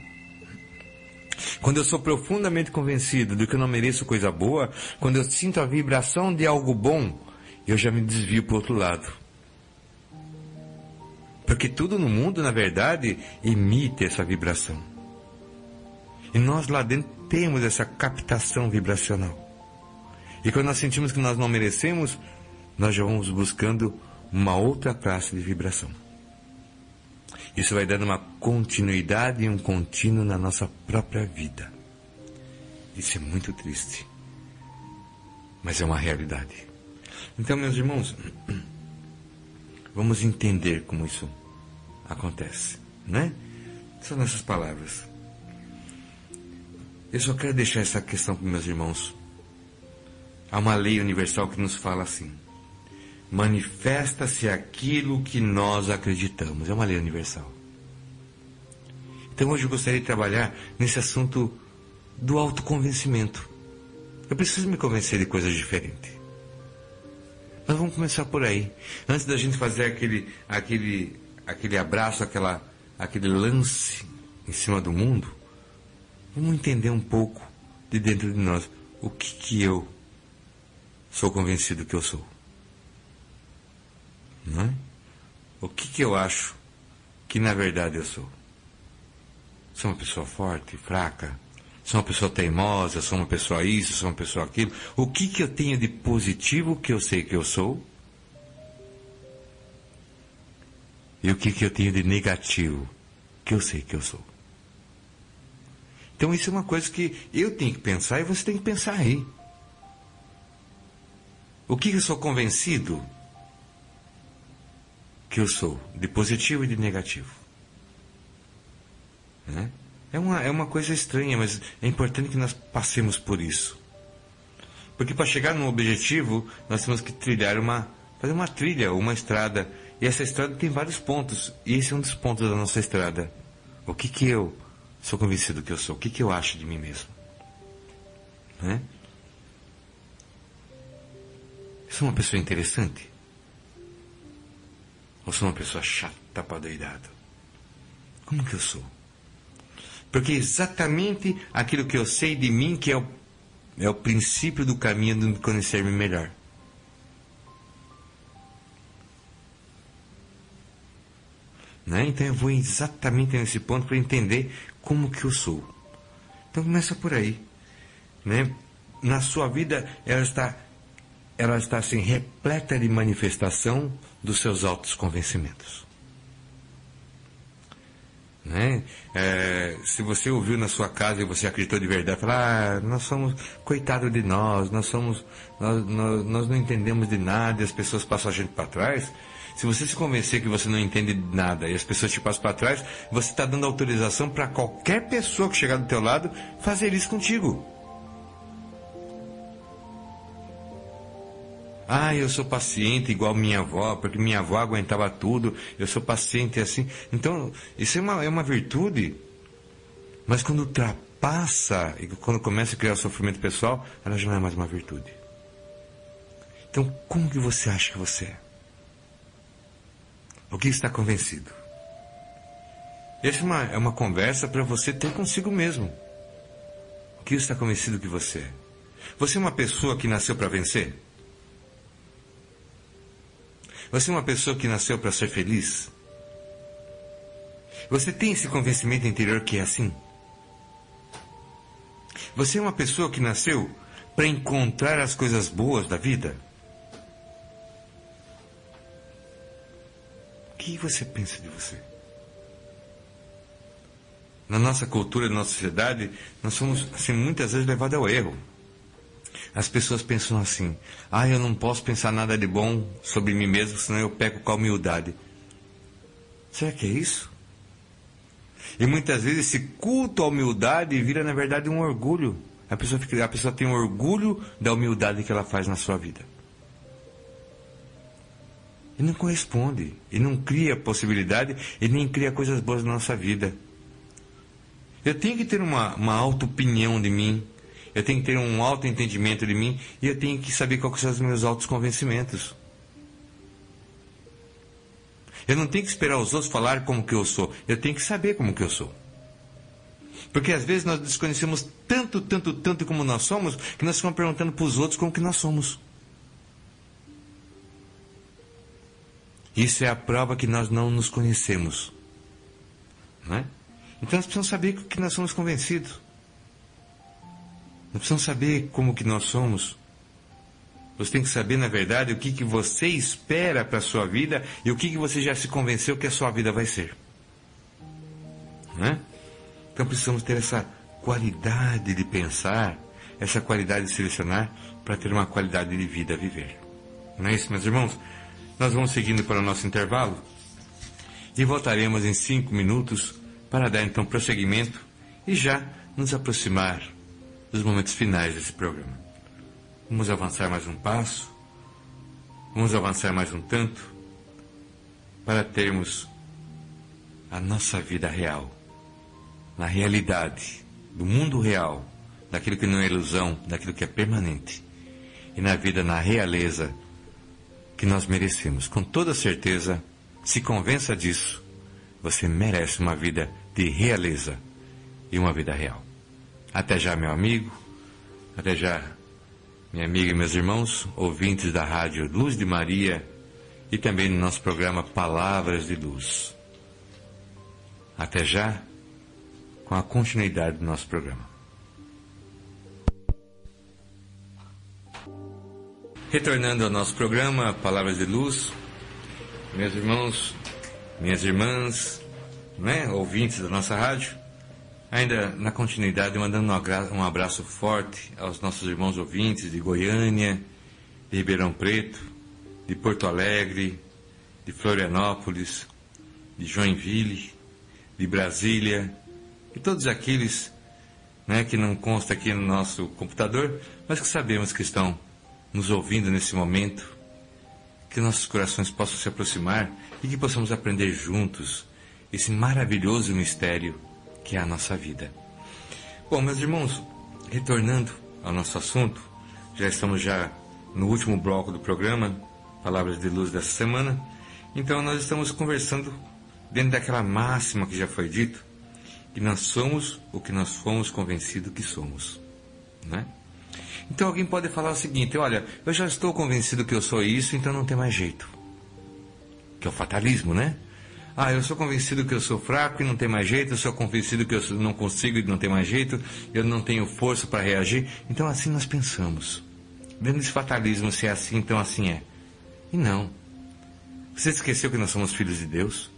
A: Quando eu sou profundamente convencido de que eu não mereço coisa boa, quando eu sinto a vibração de algo bom, eu já me desvio para o outro lado. Porque tudo no mundo, na verdade, emite essa vibração. E nós lá dentro temos essa captação vibracional. E quando nós sentimos que nós não merecemos, nós já vamos buscando uma outra classe de vibração. Isso vai dando uma continuidade e um contínuo na nossa própria vida. Isso é muito triste. Mas é uma realidade. Então, meus irmãos, vamos entender como isso acontece, né? São essas palavras. Eu só quero deixar essa questão para meus irmãos. Há uma lei universal que nos fala assim: manifesta-se aquilo que nós acreditamos. É uma lei universal. Então hoje eu gostaria de trabalhar nesse assunto do autoconvencimento. Eu preciso me convencer de coisas diferentes. Mas vamos começar por aí. Antes da gente fazer aquele, aquele, aquele abraço, aquela, aquele lance em cima do mundo, Vamos entender um pouco de dentro de nós o que, que eu sou convencido que eu sou. Não é? O que, que eu acho que na verdade eu sou? Sou uma pessoa forte, fraca? Sou uma pessoa teimosa? Sou uma pessoa isso? Sou uma pessoa aquilo? O que, que eu tenho de positivo que eu sei que eu sou? E o que, que eu tenho de negativo que eu sei que eu sou? Então isso é uma coisa que eu tenho que pensar e você tem que pensar aí. O que eu sou convencido que eu sou, de positivo e de negativo? Né? É, uma, é uma coisa estranha, mas é importante que nós passemos por isso. Porque para chegar no objetivo, nós temos que trilhar uma, fazer uma trilha, uma estrada. E essa estrada tem vários pontos. E esse é um dos pontos da nossa estrada. O que que eu sou convencido que eu sou? O que que eu acho de mim mesmo? Né? Sou uma pessoa interessante? Ou sou uma pessoa chata para doidado? Como que eu sou? Porque é exatamente aquilo que eu sei de mim que é o, é o princípio do caminho de me conhecer-me melhor. Né? Então eu vou exatamente nesse ponto para entender como que eu sou. Então começa por aí. Né? Na sua vida ela está, ela está assim, repleta de manifestação dos seus altos convencimentos. Né? É, se você ouviu na sua casa e você acreditou de verdade, falar, ah, nós somos, coitado de nós, nós somos, nós, nós, nós não entendemos de nada e as pessoas passam a gente para trás, se você se convencer que você não entende nada e as pessoas te passam para trás, você está dando autorização para qualquer pessoa que chegar do teu lado fazer isso contigo. Ah, eu sou paciente igual minha avó, porque minha avó aguentava tudo, eu sou paciente assim. Então, isso é uma, é uma virtude. Mas quando ultrapassa e quando começa a criar sofrimento pessoal, ela já não é mais uma virtude. Então, como que você acha que você é? O que está convencido? Essa é uma, é uma conversa para você ter consigo mesmo. O que está convencido que você é? Você é uma pessoa que nasceu para vencer? Você é uma pessoa que nasceu para ser feliz? Você tem esse convencimento interior que é assim? Você é uma pessoa que nasceu para encontrar as coisas boas da vida? que você pensa de você? Na nossa cultura, na nossa sociedade, nós somos assim, muitas vezes levados ao erro. As pessoas pensam assim: ah, eu não posso pensar nada de bom sobre mim mesmo, senão eu peco com a humildade. Será que é isso? E muitas vezes esse culto à humildade vira, na verdade, um orgulho. A pessoa, fica, a pessoa tem um orgulho da humildade que ela faz na sua vida. E não corresponde. E não cria possibilidade e nem cria coisas boas na nossa vida. Eu tenho que ter uma, uma auto-opinião de mim. Eu tenho que ter um auto-entendimento de mim. E eu tenho que saber quais são os meus autos convencimentos. Eu não tenho que esperar os outros falar como que eu sou. Eu tenho que saber como que eu sou. Porque às vezes nós desconhecemos tanto, tanto, tanto como nós somos, que nós ficamos perguntando para os outros como que nós somos. Isso é a prova que nós não nos conhecemos. Não é? Então nós precisamos saber que nós somos convencidos. Nós precisamos saber como que nós somos. Você tem que saber, na verdade, o que, que você espera para a sua vida e o que, que você já se convenceu que a sua vida vai ser. Não é? Então precisamos ter essa qualidade de pensar, essa qualidade de selecionar para ter uma qualidade de vida a viver. Não é isso, meus irmãos? Nós vamos seguindo para o nosso intervalo e voltaremos em cinco minutos para dar então prosseguimento e já nos aproximar dos momentos finais desse programa. Vamos avançar mais um passo, vamos avançar mais um tanto para termos a nossa vida real, na realidade, do mundo real, daquilo que não é ilusão, daquilo que é permanente, e na vida na realeza que nós merecemos. Com toda certeza, se convença disso. Você merece uma vida de realeza e uma vida real. Até já, meu amigo. Até já, minha amiga e meus irmãos, ouvintes da rádio Luz de Maria e também no nosso programa Palavras de Luz. Até já, com a continuidade do nosso programa. Retornando ao nosso programa Palavras de Luz, meus irmãos, minhas irmãs, né, ouvintes da nossa rádio, ainda na continuidade, mandando um abraço forte aos nossos irmãos ouvintes de Goiânia, de Ribeirão Preto, de Porto Alegre, de Florianópolis, de Joinville, de Brasília, e todos aqueles né, que não consta aqui no nosso computador, mas que sabemos que estão nos ouvindo nesse momento, que nossos corações possam se aproximar e que possamos aprender juntos esse maravilhoso mistério que é a nossa vida. Bom, meus irmãos, retornando ao nosso assunto, já estamos já no último bloco do programa, Palavras de Luz dessa semana. Então nós estamos conversando dentro daquela máxima que já foi dito, que nós somos o que nós fomos convencidos que somos, né? Então alguém pode falar o seguinte: olha, eu já estou convencido que eu sou isso, então não tem mais jeito. Que é o fatalismo, né? Ah, eu sou convencido que eu sou fraco e não tem mais jeito, eu sou convencido que eu não consigo e não tem mais jeito, eu não tenho força para reagir. Então assim nós pensamos. Dentro desse fatalismo, se é assim, então assim é. E não. Você esqueceu que nós somos filhos de Deus?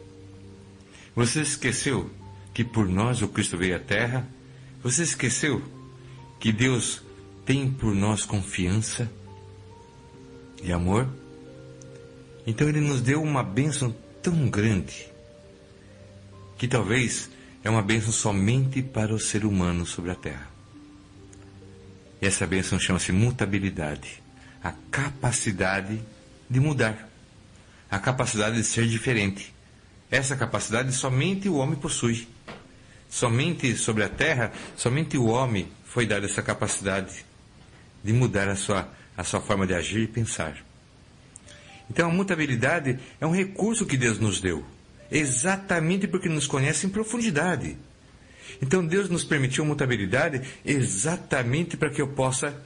A: Você esqueceu que por nós o Cristo veio à Terra? Você esqueceu que Deus tem por nós confiança e amor? Então Ele nos deu uma bênção tão grande que talvez é uma bênção somente para o ser humano sobre a Terra. E essa bênção chama-se mutabilidade a capacidade de mudar, a capacidade de ser diferente. Essa capacidade somente o homem possui. Somente sobre a terra, somente o homem foi dado essa capacidade de mudar a sua, a sua forma de agir e pensar. Então a mutabilidade é um recurso que Deus nos deu, exatamente porque nos conhece em profundidade. Então Deus nos permitiu a mutabilidade exatamente para que eu possa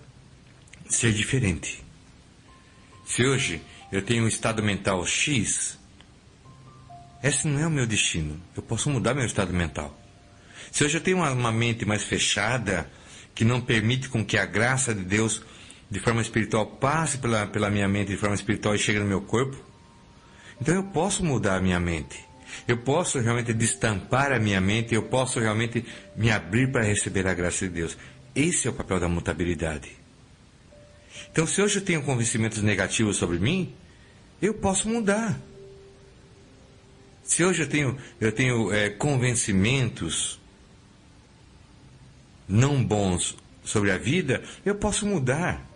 A: ser diferente. Se hoje eu tenho um estado mental X, esse não é o meu destino. Eu posso mudar meu estado mental. Se hoje eu tenho uma, mente mais fechada, que não permite com que a graça de Deus de forma espiritual passe pela, pela minha mente de forma espiritual e chegue no meu corpo, então eu posso mudar a minha mente. Eu posso realmente destampar a minha mente, eu posso realmente me abrir para receber a graça de Deus. Esse é o papel da mutabilidade. Então, se hoje eu tenho convencimentos negativos sobre mim, eu posso mudar. Se hoje eu tenho, eu tenho é, convencimentos não bons sobre a vida, eu posso mudar.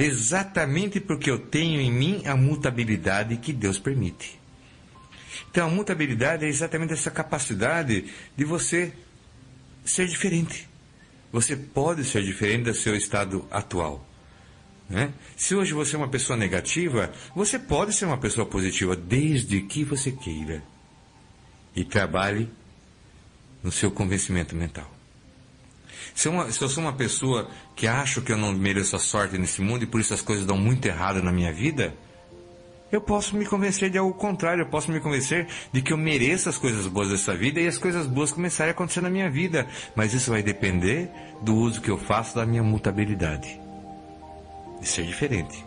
A: Exatamente porque eu tenho em mim a mutabilidade que Deus permite. Então, a mutabilidade é exatamente essa capacidade de você ser diferente. Você pode ser diferente do seu estado atual. Né? Se hoje você é uma pessoa negativa, você pode ser uma pessoa positiva, desde que você queira. E trabalhe no seu convencimento mental. Se se eu, sou uma pessoa que acho que eu não mereço a sorte nesse mundo e por isso as coisas dão muito errado na minha vida, eu posso me convencer de algo contrário, eu posso me convencer de que eu mereço as coisas boas dessa vida e as coisas boas começarem a acontecer na minha vida. Mas isso vai depender do uso que eu faço da minha mutabilidade de ser diferente,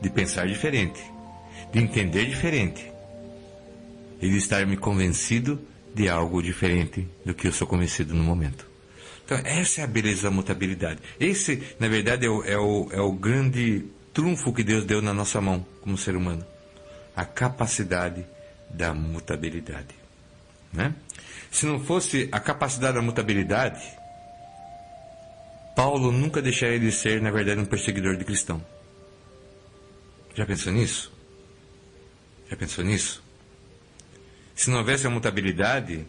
A: de pensar diferente, de entender diferente e de estar me convencido de algo diferente do que eu sou convencido no momento. Então, essa é a beleza da mutabilidade. Esse, na verdade, é o, é o, é o grande trunfo que Deus deu na nossa mão como ser humano. A capacidade da mutabilidade. Né? Se não fosse a capacidade da mutabilidade, Paulo nunca deixaria de ser, na verdade, um perseguidor de cristão. Já pensou nisso? Já pensou nisso? Se não houvesse a mutabilidade,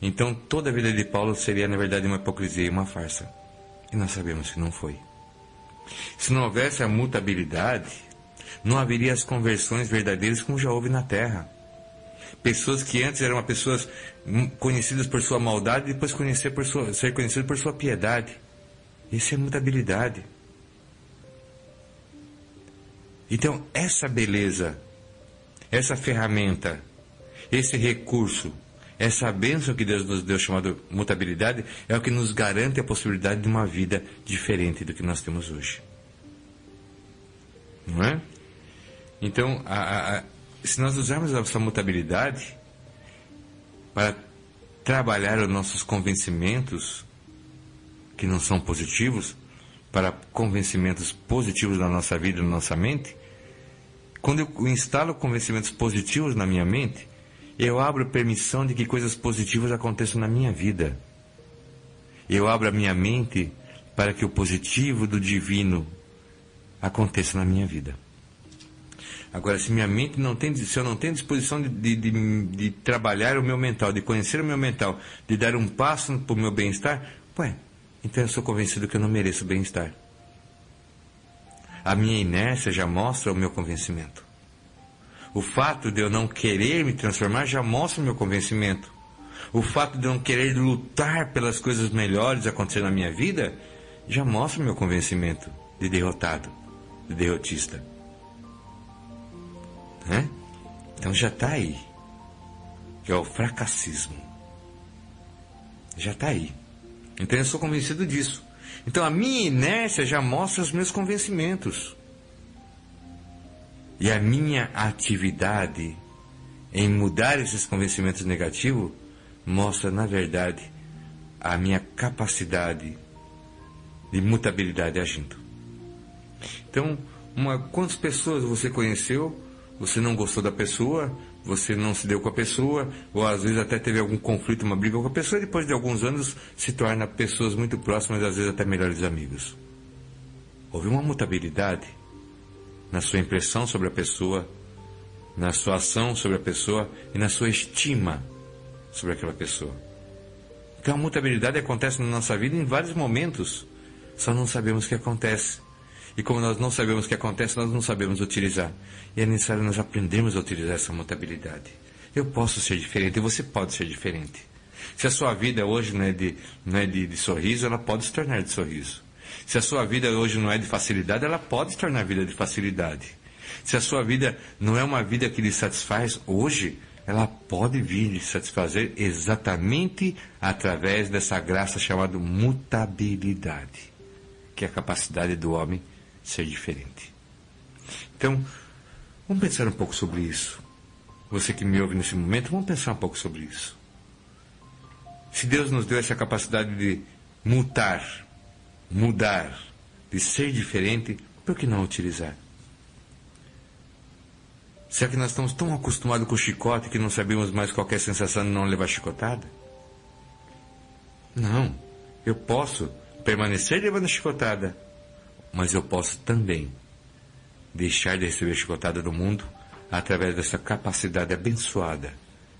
A: então toda a vida de Paulo seria, na verdade, uma hipocrisia e uma farsa. E nós sabemos que não foi. Se não houvesse a mutabilidade, não haveria as conversões verdadeiras como já houve na terra. Pessoas que antes eram pessoas hum, conhecidas por sua maldade, depois conhecer por sua, ser conhecido por sua piedade. Isso é mutabilidade. Então, essa beleza, essa ferramenta, esse recurso, essa bênção que Deus nos deu, chamado mutabilidade, é o que nos garante a possibilidade de uma vida diferente do que nós temos hoje. Não é? Então, a, a, se nós usarmos essa mutabilidade para trabalhar os nossos convencimentos que não são positivos, para convencimentos positivos na nossa vida, na nossa mente, quando eu instalo convencimentos positivos na minha mente, eu abro permissão de que coisas positivas aconteçam na minha vida. Eu abro a minha mente para que o positivo do divino aconteça na minha vida. Agora, se minha mente não tem, se eu não tenho disposição de, de, de, de trabalhar o meu mental, de conhecer o meu mental, de dar um passo para o meu bem-estar, ué, então eu sou convencido que eu não mereço bem-estar. A minha inércia já mostra o meu convencimento. O fato de eu não querer me transformar já mostra o meu convencimento. O fato de eu não querer lutar pelas coisas melhores acontecer na minha vida já mostra o meu convencimento de derrotado, de derrotista. Né? Então já está aí. Que é o fracassismo. Já está aí. Então eu sou convencido disso. Então a minha inércia já mostra os meus convencimentos. E a minha atividade em mudar esses convencimentos negativos mostra, na verdade, a minha capacidade de mutabilidade agindo. Então, uma, quantas pessoas você conheceu você não gostou da pessoa, você não se deu com a pessoa, ou às vezes até teve algum conflito, uma briga com a pessoa, e depois de alguns anos se torna pessoas muito próximas, às vezes até melhores amigos. Houve uma mutabilidade na sua impressão sobre a pessoa, na sua ação sobre a pessoa e na sua estima sobre aquela pessoa. Então a mutabilidade acontece na nossa vida em vários momentos, só não sabemos o que acontece. E como nós não sabemos o que acontece, nós não sabemos utilizar. E é necessário nós aprendermos a utilizar essa mutabilidade. Eu posso ser diferente você pode ser diferente. Se a sua vida hoje não é, de, não é de, de sorriso, ela pode se tornar de sorriso. Se a sua vida hoje não é de facilidade, ela pode se tornar vida de facilidade. Se a sua vida não é uma vida que lhe satisfaz hoje, ela pode vir lhe satisfazer exatamente através dessa graça chamada mutabilidade, que é a capacidade do homem ser diferente. Então, vamos pensar um pouco sobre isso. Você que me ouve nesse momento, vamos pensar um pouco sobre isso. Se Deus nos deu essa capacidade de mutar, mudar, de ser diferente, por que não utilizar? Será que nós estamos tão acostumados com o chicote que não sabemos mais qualquer sensação de não levar chicotada? Não. Eu posso permanecer levando chicotada, mas eu posso também deixar de receber chicotada do mundo através dessa capacidade abençoada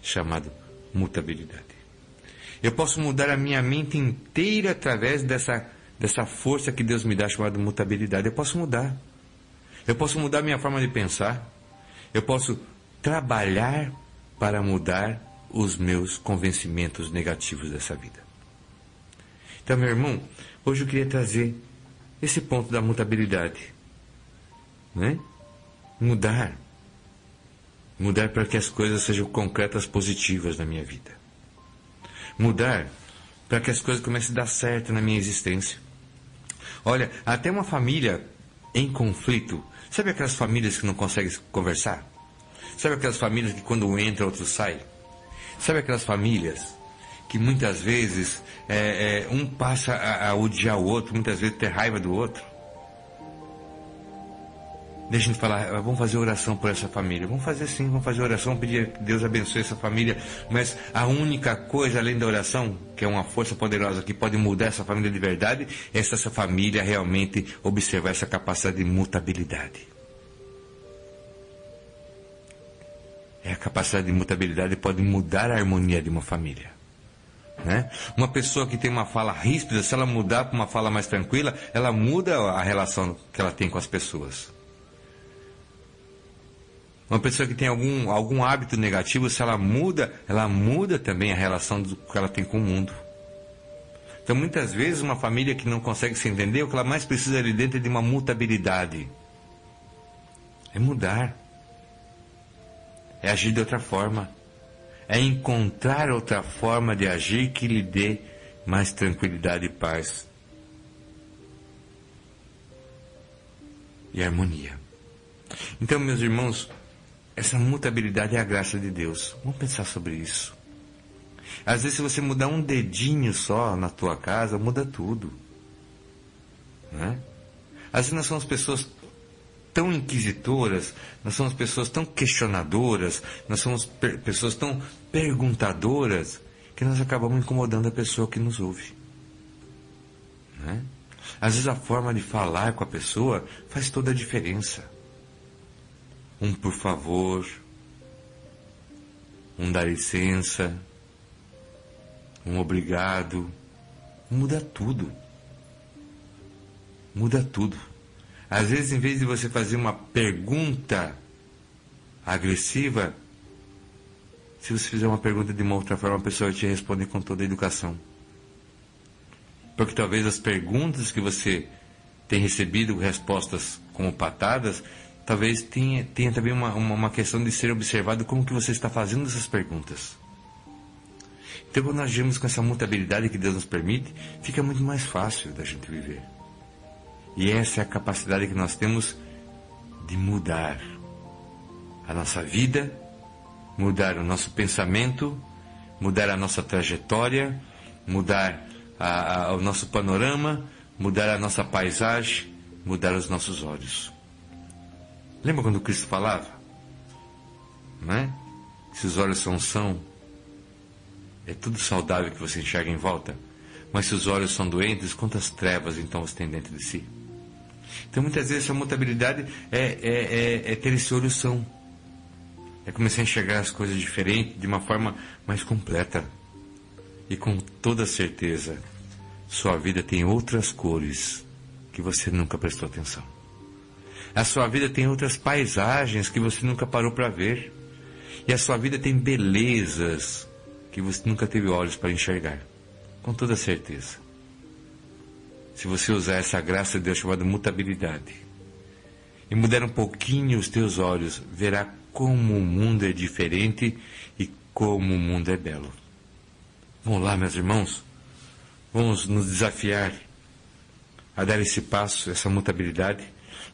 A: chamada mutabilidade. Eu posso mudar a minha mente inteira através dessa, dessa força que Deus me dá chamada mutabilidade. Eu posso mudar. Eu posso mudar minha forma de pensar. Eu posso trabalhar para mudar os meus convencimentos negativos dessa vida. Então, meu irmão, hoje eu queria trazer esse ponto da mutabilidade. Né? Mudar. Mudar para que as coisas sejam concretas, positivas na minha vida. Mudar para que as coisas comecem a dar certo na minha existência. Olha, até uma família em conflito. Sabe aquelas famílias que não conseguem conversar? Sabe aquelas famílias que quando um entra, outro sai? Sabe aquelas famílias que muitas vezes é, é, um passa a, a, odiar o outro, muitas vezes ter raiva do outro. Deixa gente falar, ah, vamos fazer oração por essa família. Vamos fazer sim, vamos fazer oração, pedir que Deus abençoe essa família. Mas a única coisa além da oração, que é uma força poderosa que pode mudar essa família de verdade, é se essa família realmente observar essa capacidade de mutabilidade. É a capacidade de mutabilidade pode mudar a harmonia de uma família. Né? Uma pessoa que tem uma fala ríspida, se ela mudar para uma fala mais tranquila, ela muda a relação que ela tem com as pessoas. Uma pessoa que tem algum, algum hábito negativo, se ela muda, ela muda também a relação do que ela tem com o mundo. Então, muitas vezes, uma família que não consegue se entender, o que ela mais precisa ali dentro é de uma mutabilidade. É mudar. É agir de outra forma. É encontrar outra forma de agir que lhe dê mais tranquilidade e paz. E harmonia. Então, meus irmãos, essa mutabilidade é a graça de Deus. Vamos pensar sobre isso. Às vezes, se você mudar um dedinho só na tua casa, muda tudo. Né? Às vezes, nós somos pessoas tão inquisitoras, nós somos pessoas tão questionadoras, nós somos pessoas tão perguntadoras, que nós acabamos incomodando a pessoa que nos ouve. Né? Às vezes, a forma de falar com a pessoa faz toda a diferença. Um por favor, um dá licença um obrigado, muda tudo. Muda tudo. Às vezes, em vez de você fazer uma pergunta agressiva, se você fizer uma pergunta de uma outra forma, a pessoa te responder com toda a educação. Porque talvez as perguntas que você tem recebido, respostas como patadas, talvez tenha, tenha também uma, uma, uma questão de ser observado como que você está fazendo essas perguntas. Então, quando nós agimos com essa mutabilidade que Deus nos permite, fica muito mais fácil da gente viver. E essa é a capacidade que nós temos de mudar a nossa vida, mudar o nosso pensamento, mudar a nossa trajetória, mudar a, a, o nosso panorama, mudar a nossa paisagem, mudar os nossos olhos. Lembra quando Cristo falava? Né? Se os olhos são são, é tudo saudável que você enxerga em volta. Mas se os olhos são doentes, quantas trevas então você tem dentro de si? Então muitas vezes essa mutabilidade é, é, é, é ter esse olho são. É começar a enxergar as coisas diferentes, de uma forma mais completa. E com toda certeza, sua vida tem outras cores que você nunca prestou atenção. A sua vida tem outras paisagens que você nunca parou para ver. E a sua vida tem belezas que você nunca teve olhos para enxergar. Com toda certeza. Se você usar essa graça de Deus chamada mutabilidade e mudar um pouquinho os teus olhos, verá como o mundo é diferente e como o mundo é belo. Vamos lá, meus irmãos. Vamos nos desafiar a dar esse passo, essa mutabilidade,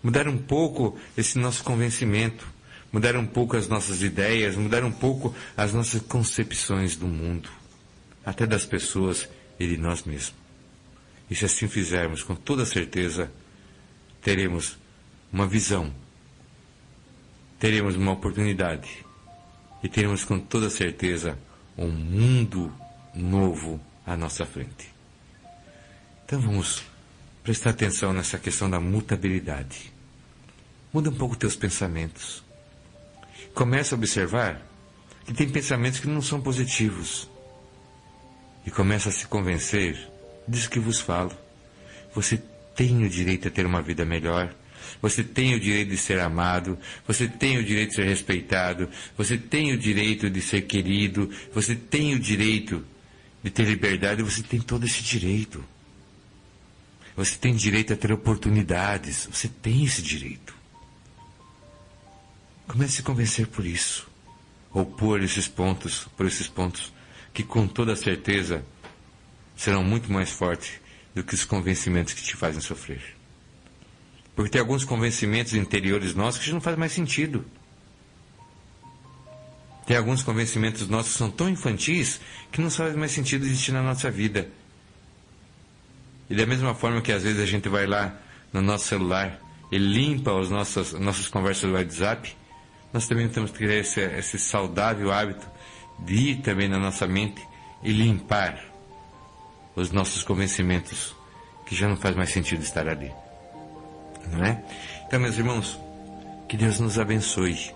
A: mudar um pouco esse nosso convencimento mudar um pouco as nossas ideias, mudar um pouco as nossas concepções do mundo, até das pessoas e de nós mesmos. E se assim fizermos, com toda certeza, teremos uma visão, teremos uma oportunidade e teremos com toda certeza um mundo novo à nossa frente. Então vamos prestar atenção nessa questão da mutabilidade. Muda um pouco teus pensamentos começa a observar que tem pensamentos que não são positivos. E começa a se convencer disso que vos falo. Você tem o direito a ter uma vida melhor. Você tem o direito de ser amado, você tem o direito de ser respeitado, você tem o direito de ser querido, você tem o direito de ter liberdade, você tem todo esse direito. Você tem direito a ter oportunidades, você tem esse direito. Comece a se convencer por isso. Ou por esses pontos, por esses pontos, que com toda certeza serão muito mais fortes do que os convencimentos que te fazem sofrer. Porque tem alguns convencimentos interiores nossos que não fazem mais sentido. Tem alguns convencimentos nossos que são tão infantis que não faz mais sentido existir na nossa vida. E da mesma forma que às vezes a gente vai lá no nosso celular e limpa as nossas, nossas conversas do WhatsApp, nós também temos que ter esse, esse saudável hábito de ir também na nossa mente e limpar os nossos convencimentos que já não faz mais sentido estar ali. Não é? Então, meus irmãos, que Deus nos abençoe.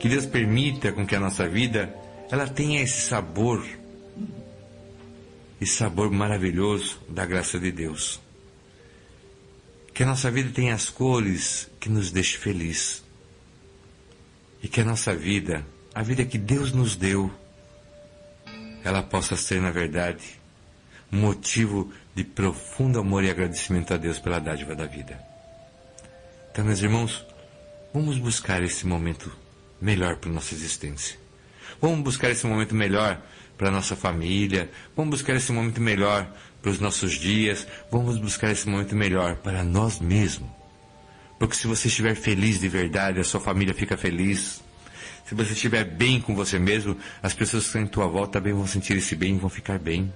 A: Que Deus permita com que a nossa vida ela tenha esse sabor, esse sabor maravilhoso da graça de Deus. Que a nossa vida tenha as cores que nos deixem felizes que a nossa vida, a vida que Deus nos deu, ela possa ser, na verdade, motivo de profundo amor e agradecimento a Deus pela dádiva da vida. Então, meus irmãos, vamos buscar esse momento melhor para nossa existência. Vamos buscar esse momento melhor para nossa família. Vamos buscar esse momento melhor para os nossos dias. Vamos buscar esse momento melhor para nós mesmos. Porque se você estiver feliz de verdade, a sua família fica feliz. Se você estiver bem com você mesmo, as pessoas que estão em tua volta também vão sentir esse bem e vão ficar bem.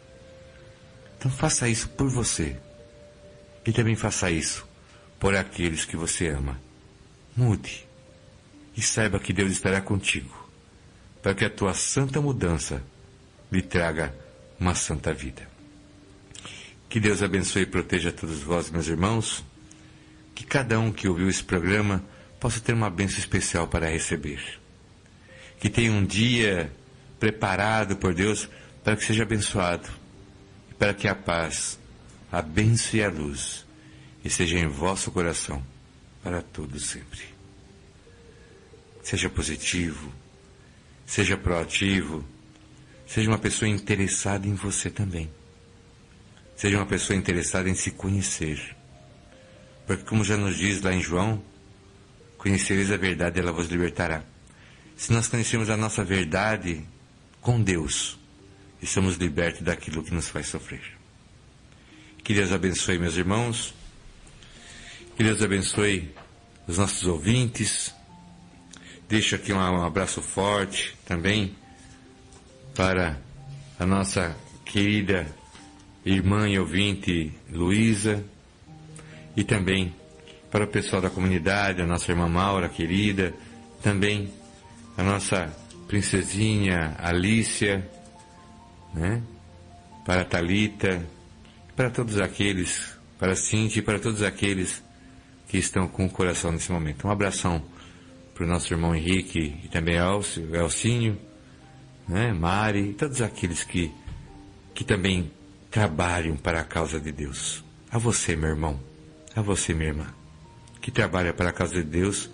A: Então faça isso por você. E também faça isso por aqueles que você ama. Mude. E saiba que Deus estará contigo, para que a tua santa mudança lhe traga uma santa vida. Que Deus abençoe e proteja todos vós, meus irmãos. Que cada um que ouviu esse programa possa ter uma bênção especial para receber. Que tenha um dia preparado por Deus para que seja abençoado e para que a paz, a bênção e a luz esteja em vosso coração para todos sempre. Seja positivo, seja proativo, seja uma pessoa interessada em você também. Seja uma pessoa interessada em se conhecer. Porque, como já nos diz lá em João, conhecereis a verdade, ela vos libertará. Se nós conhecermos a nossa verdade com Deus, estamos libertos daquilo que nos faz sofrer. Que Deus abençoe, meus irmãos. Que Deus abençoe os nossos ouvintes. Deixo aqui um, abraço forte também para a nossa querida irmã e ouvinte Luísa e também para o pessoal da comunidade, a nossa irmã Maura querida, também a nossa princesinha Alícia, né? Para a Talita, para todos aqueles, para a Cintia e para todos aqueles que estão com o coração nesse momento. Um abração para o nosso irmão Henrique e também Elcio, Elcinho, né, Mari, todos aqueles que, que também trabalham para a causa de Deus. A você, meu irmão, a você, minha irmã, que trabalha para a causa de Deus,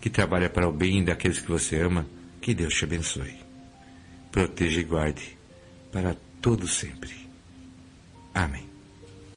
A: que trabalha para o bem daqueles que você ama, que Deus te abençoe. Proteja e guarde para todo sempre. Amém.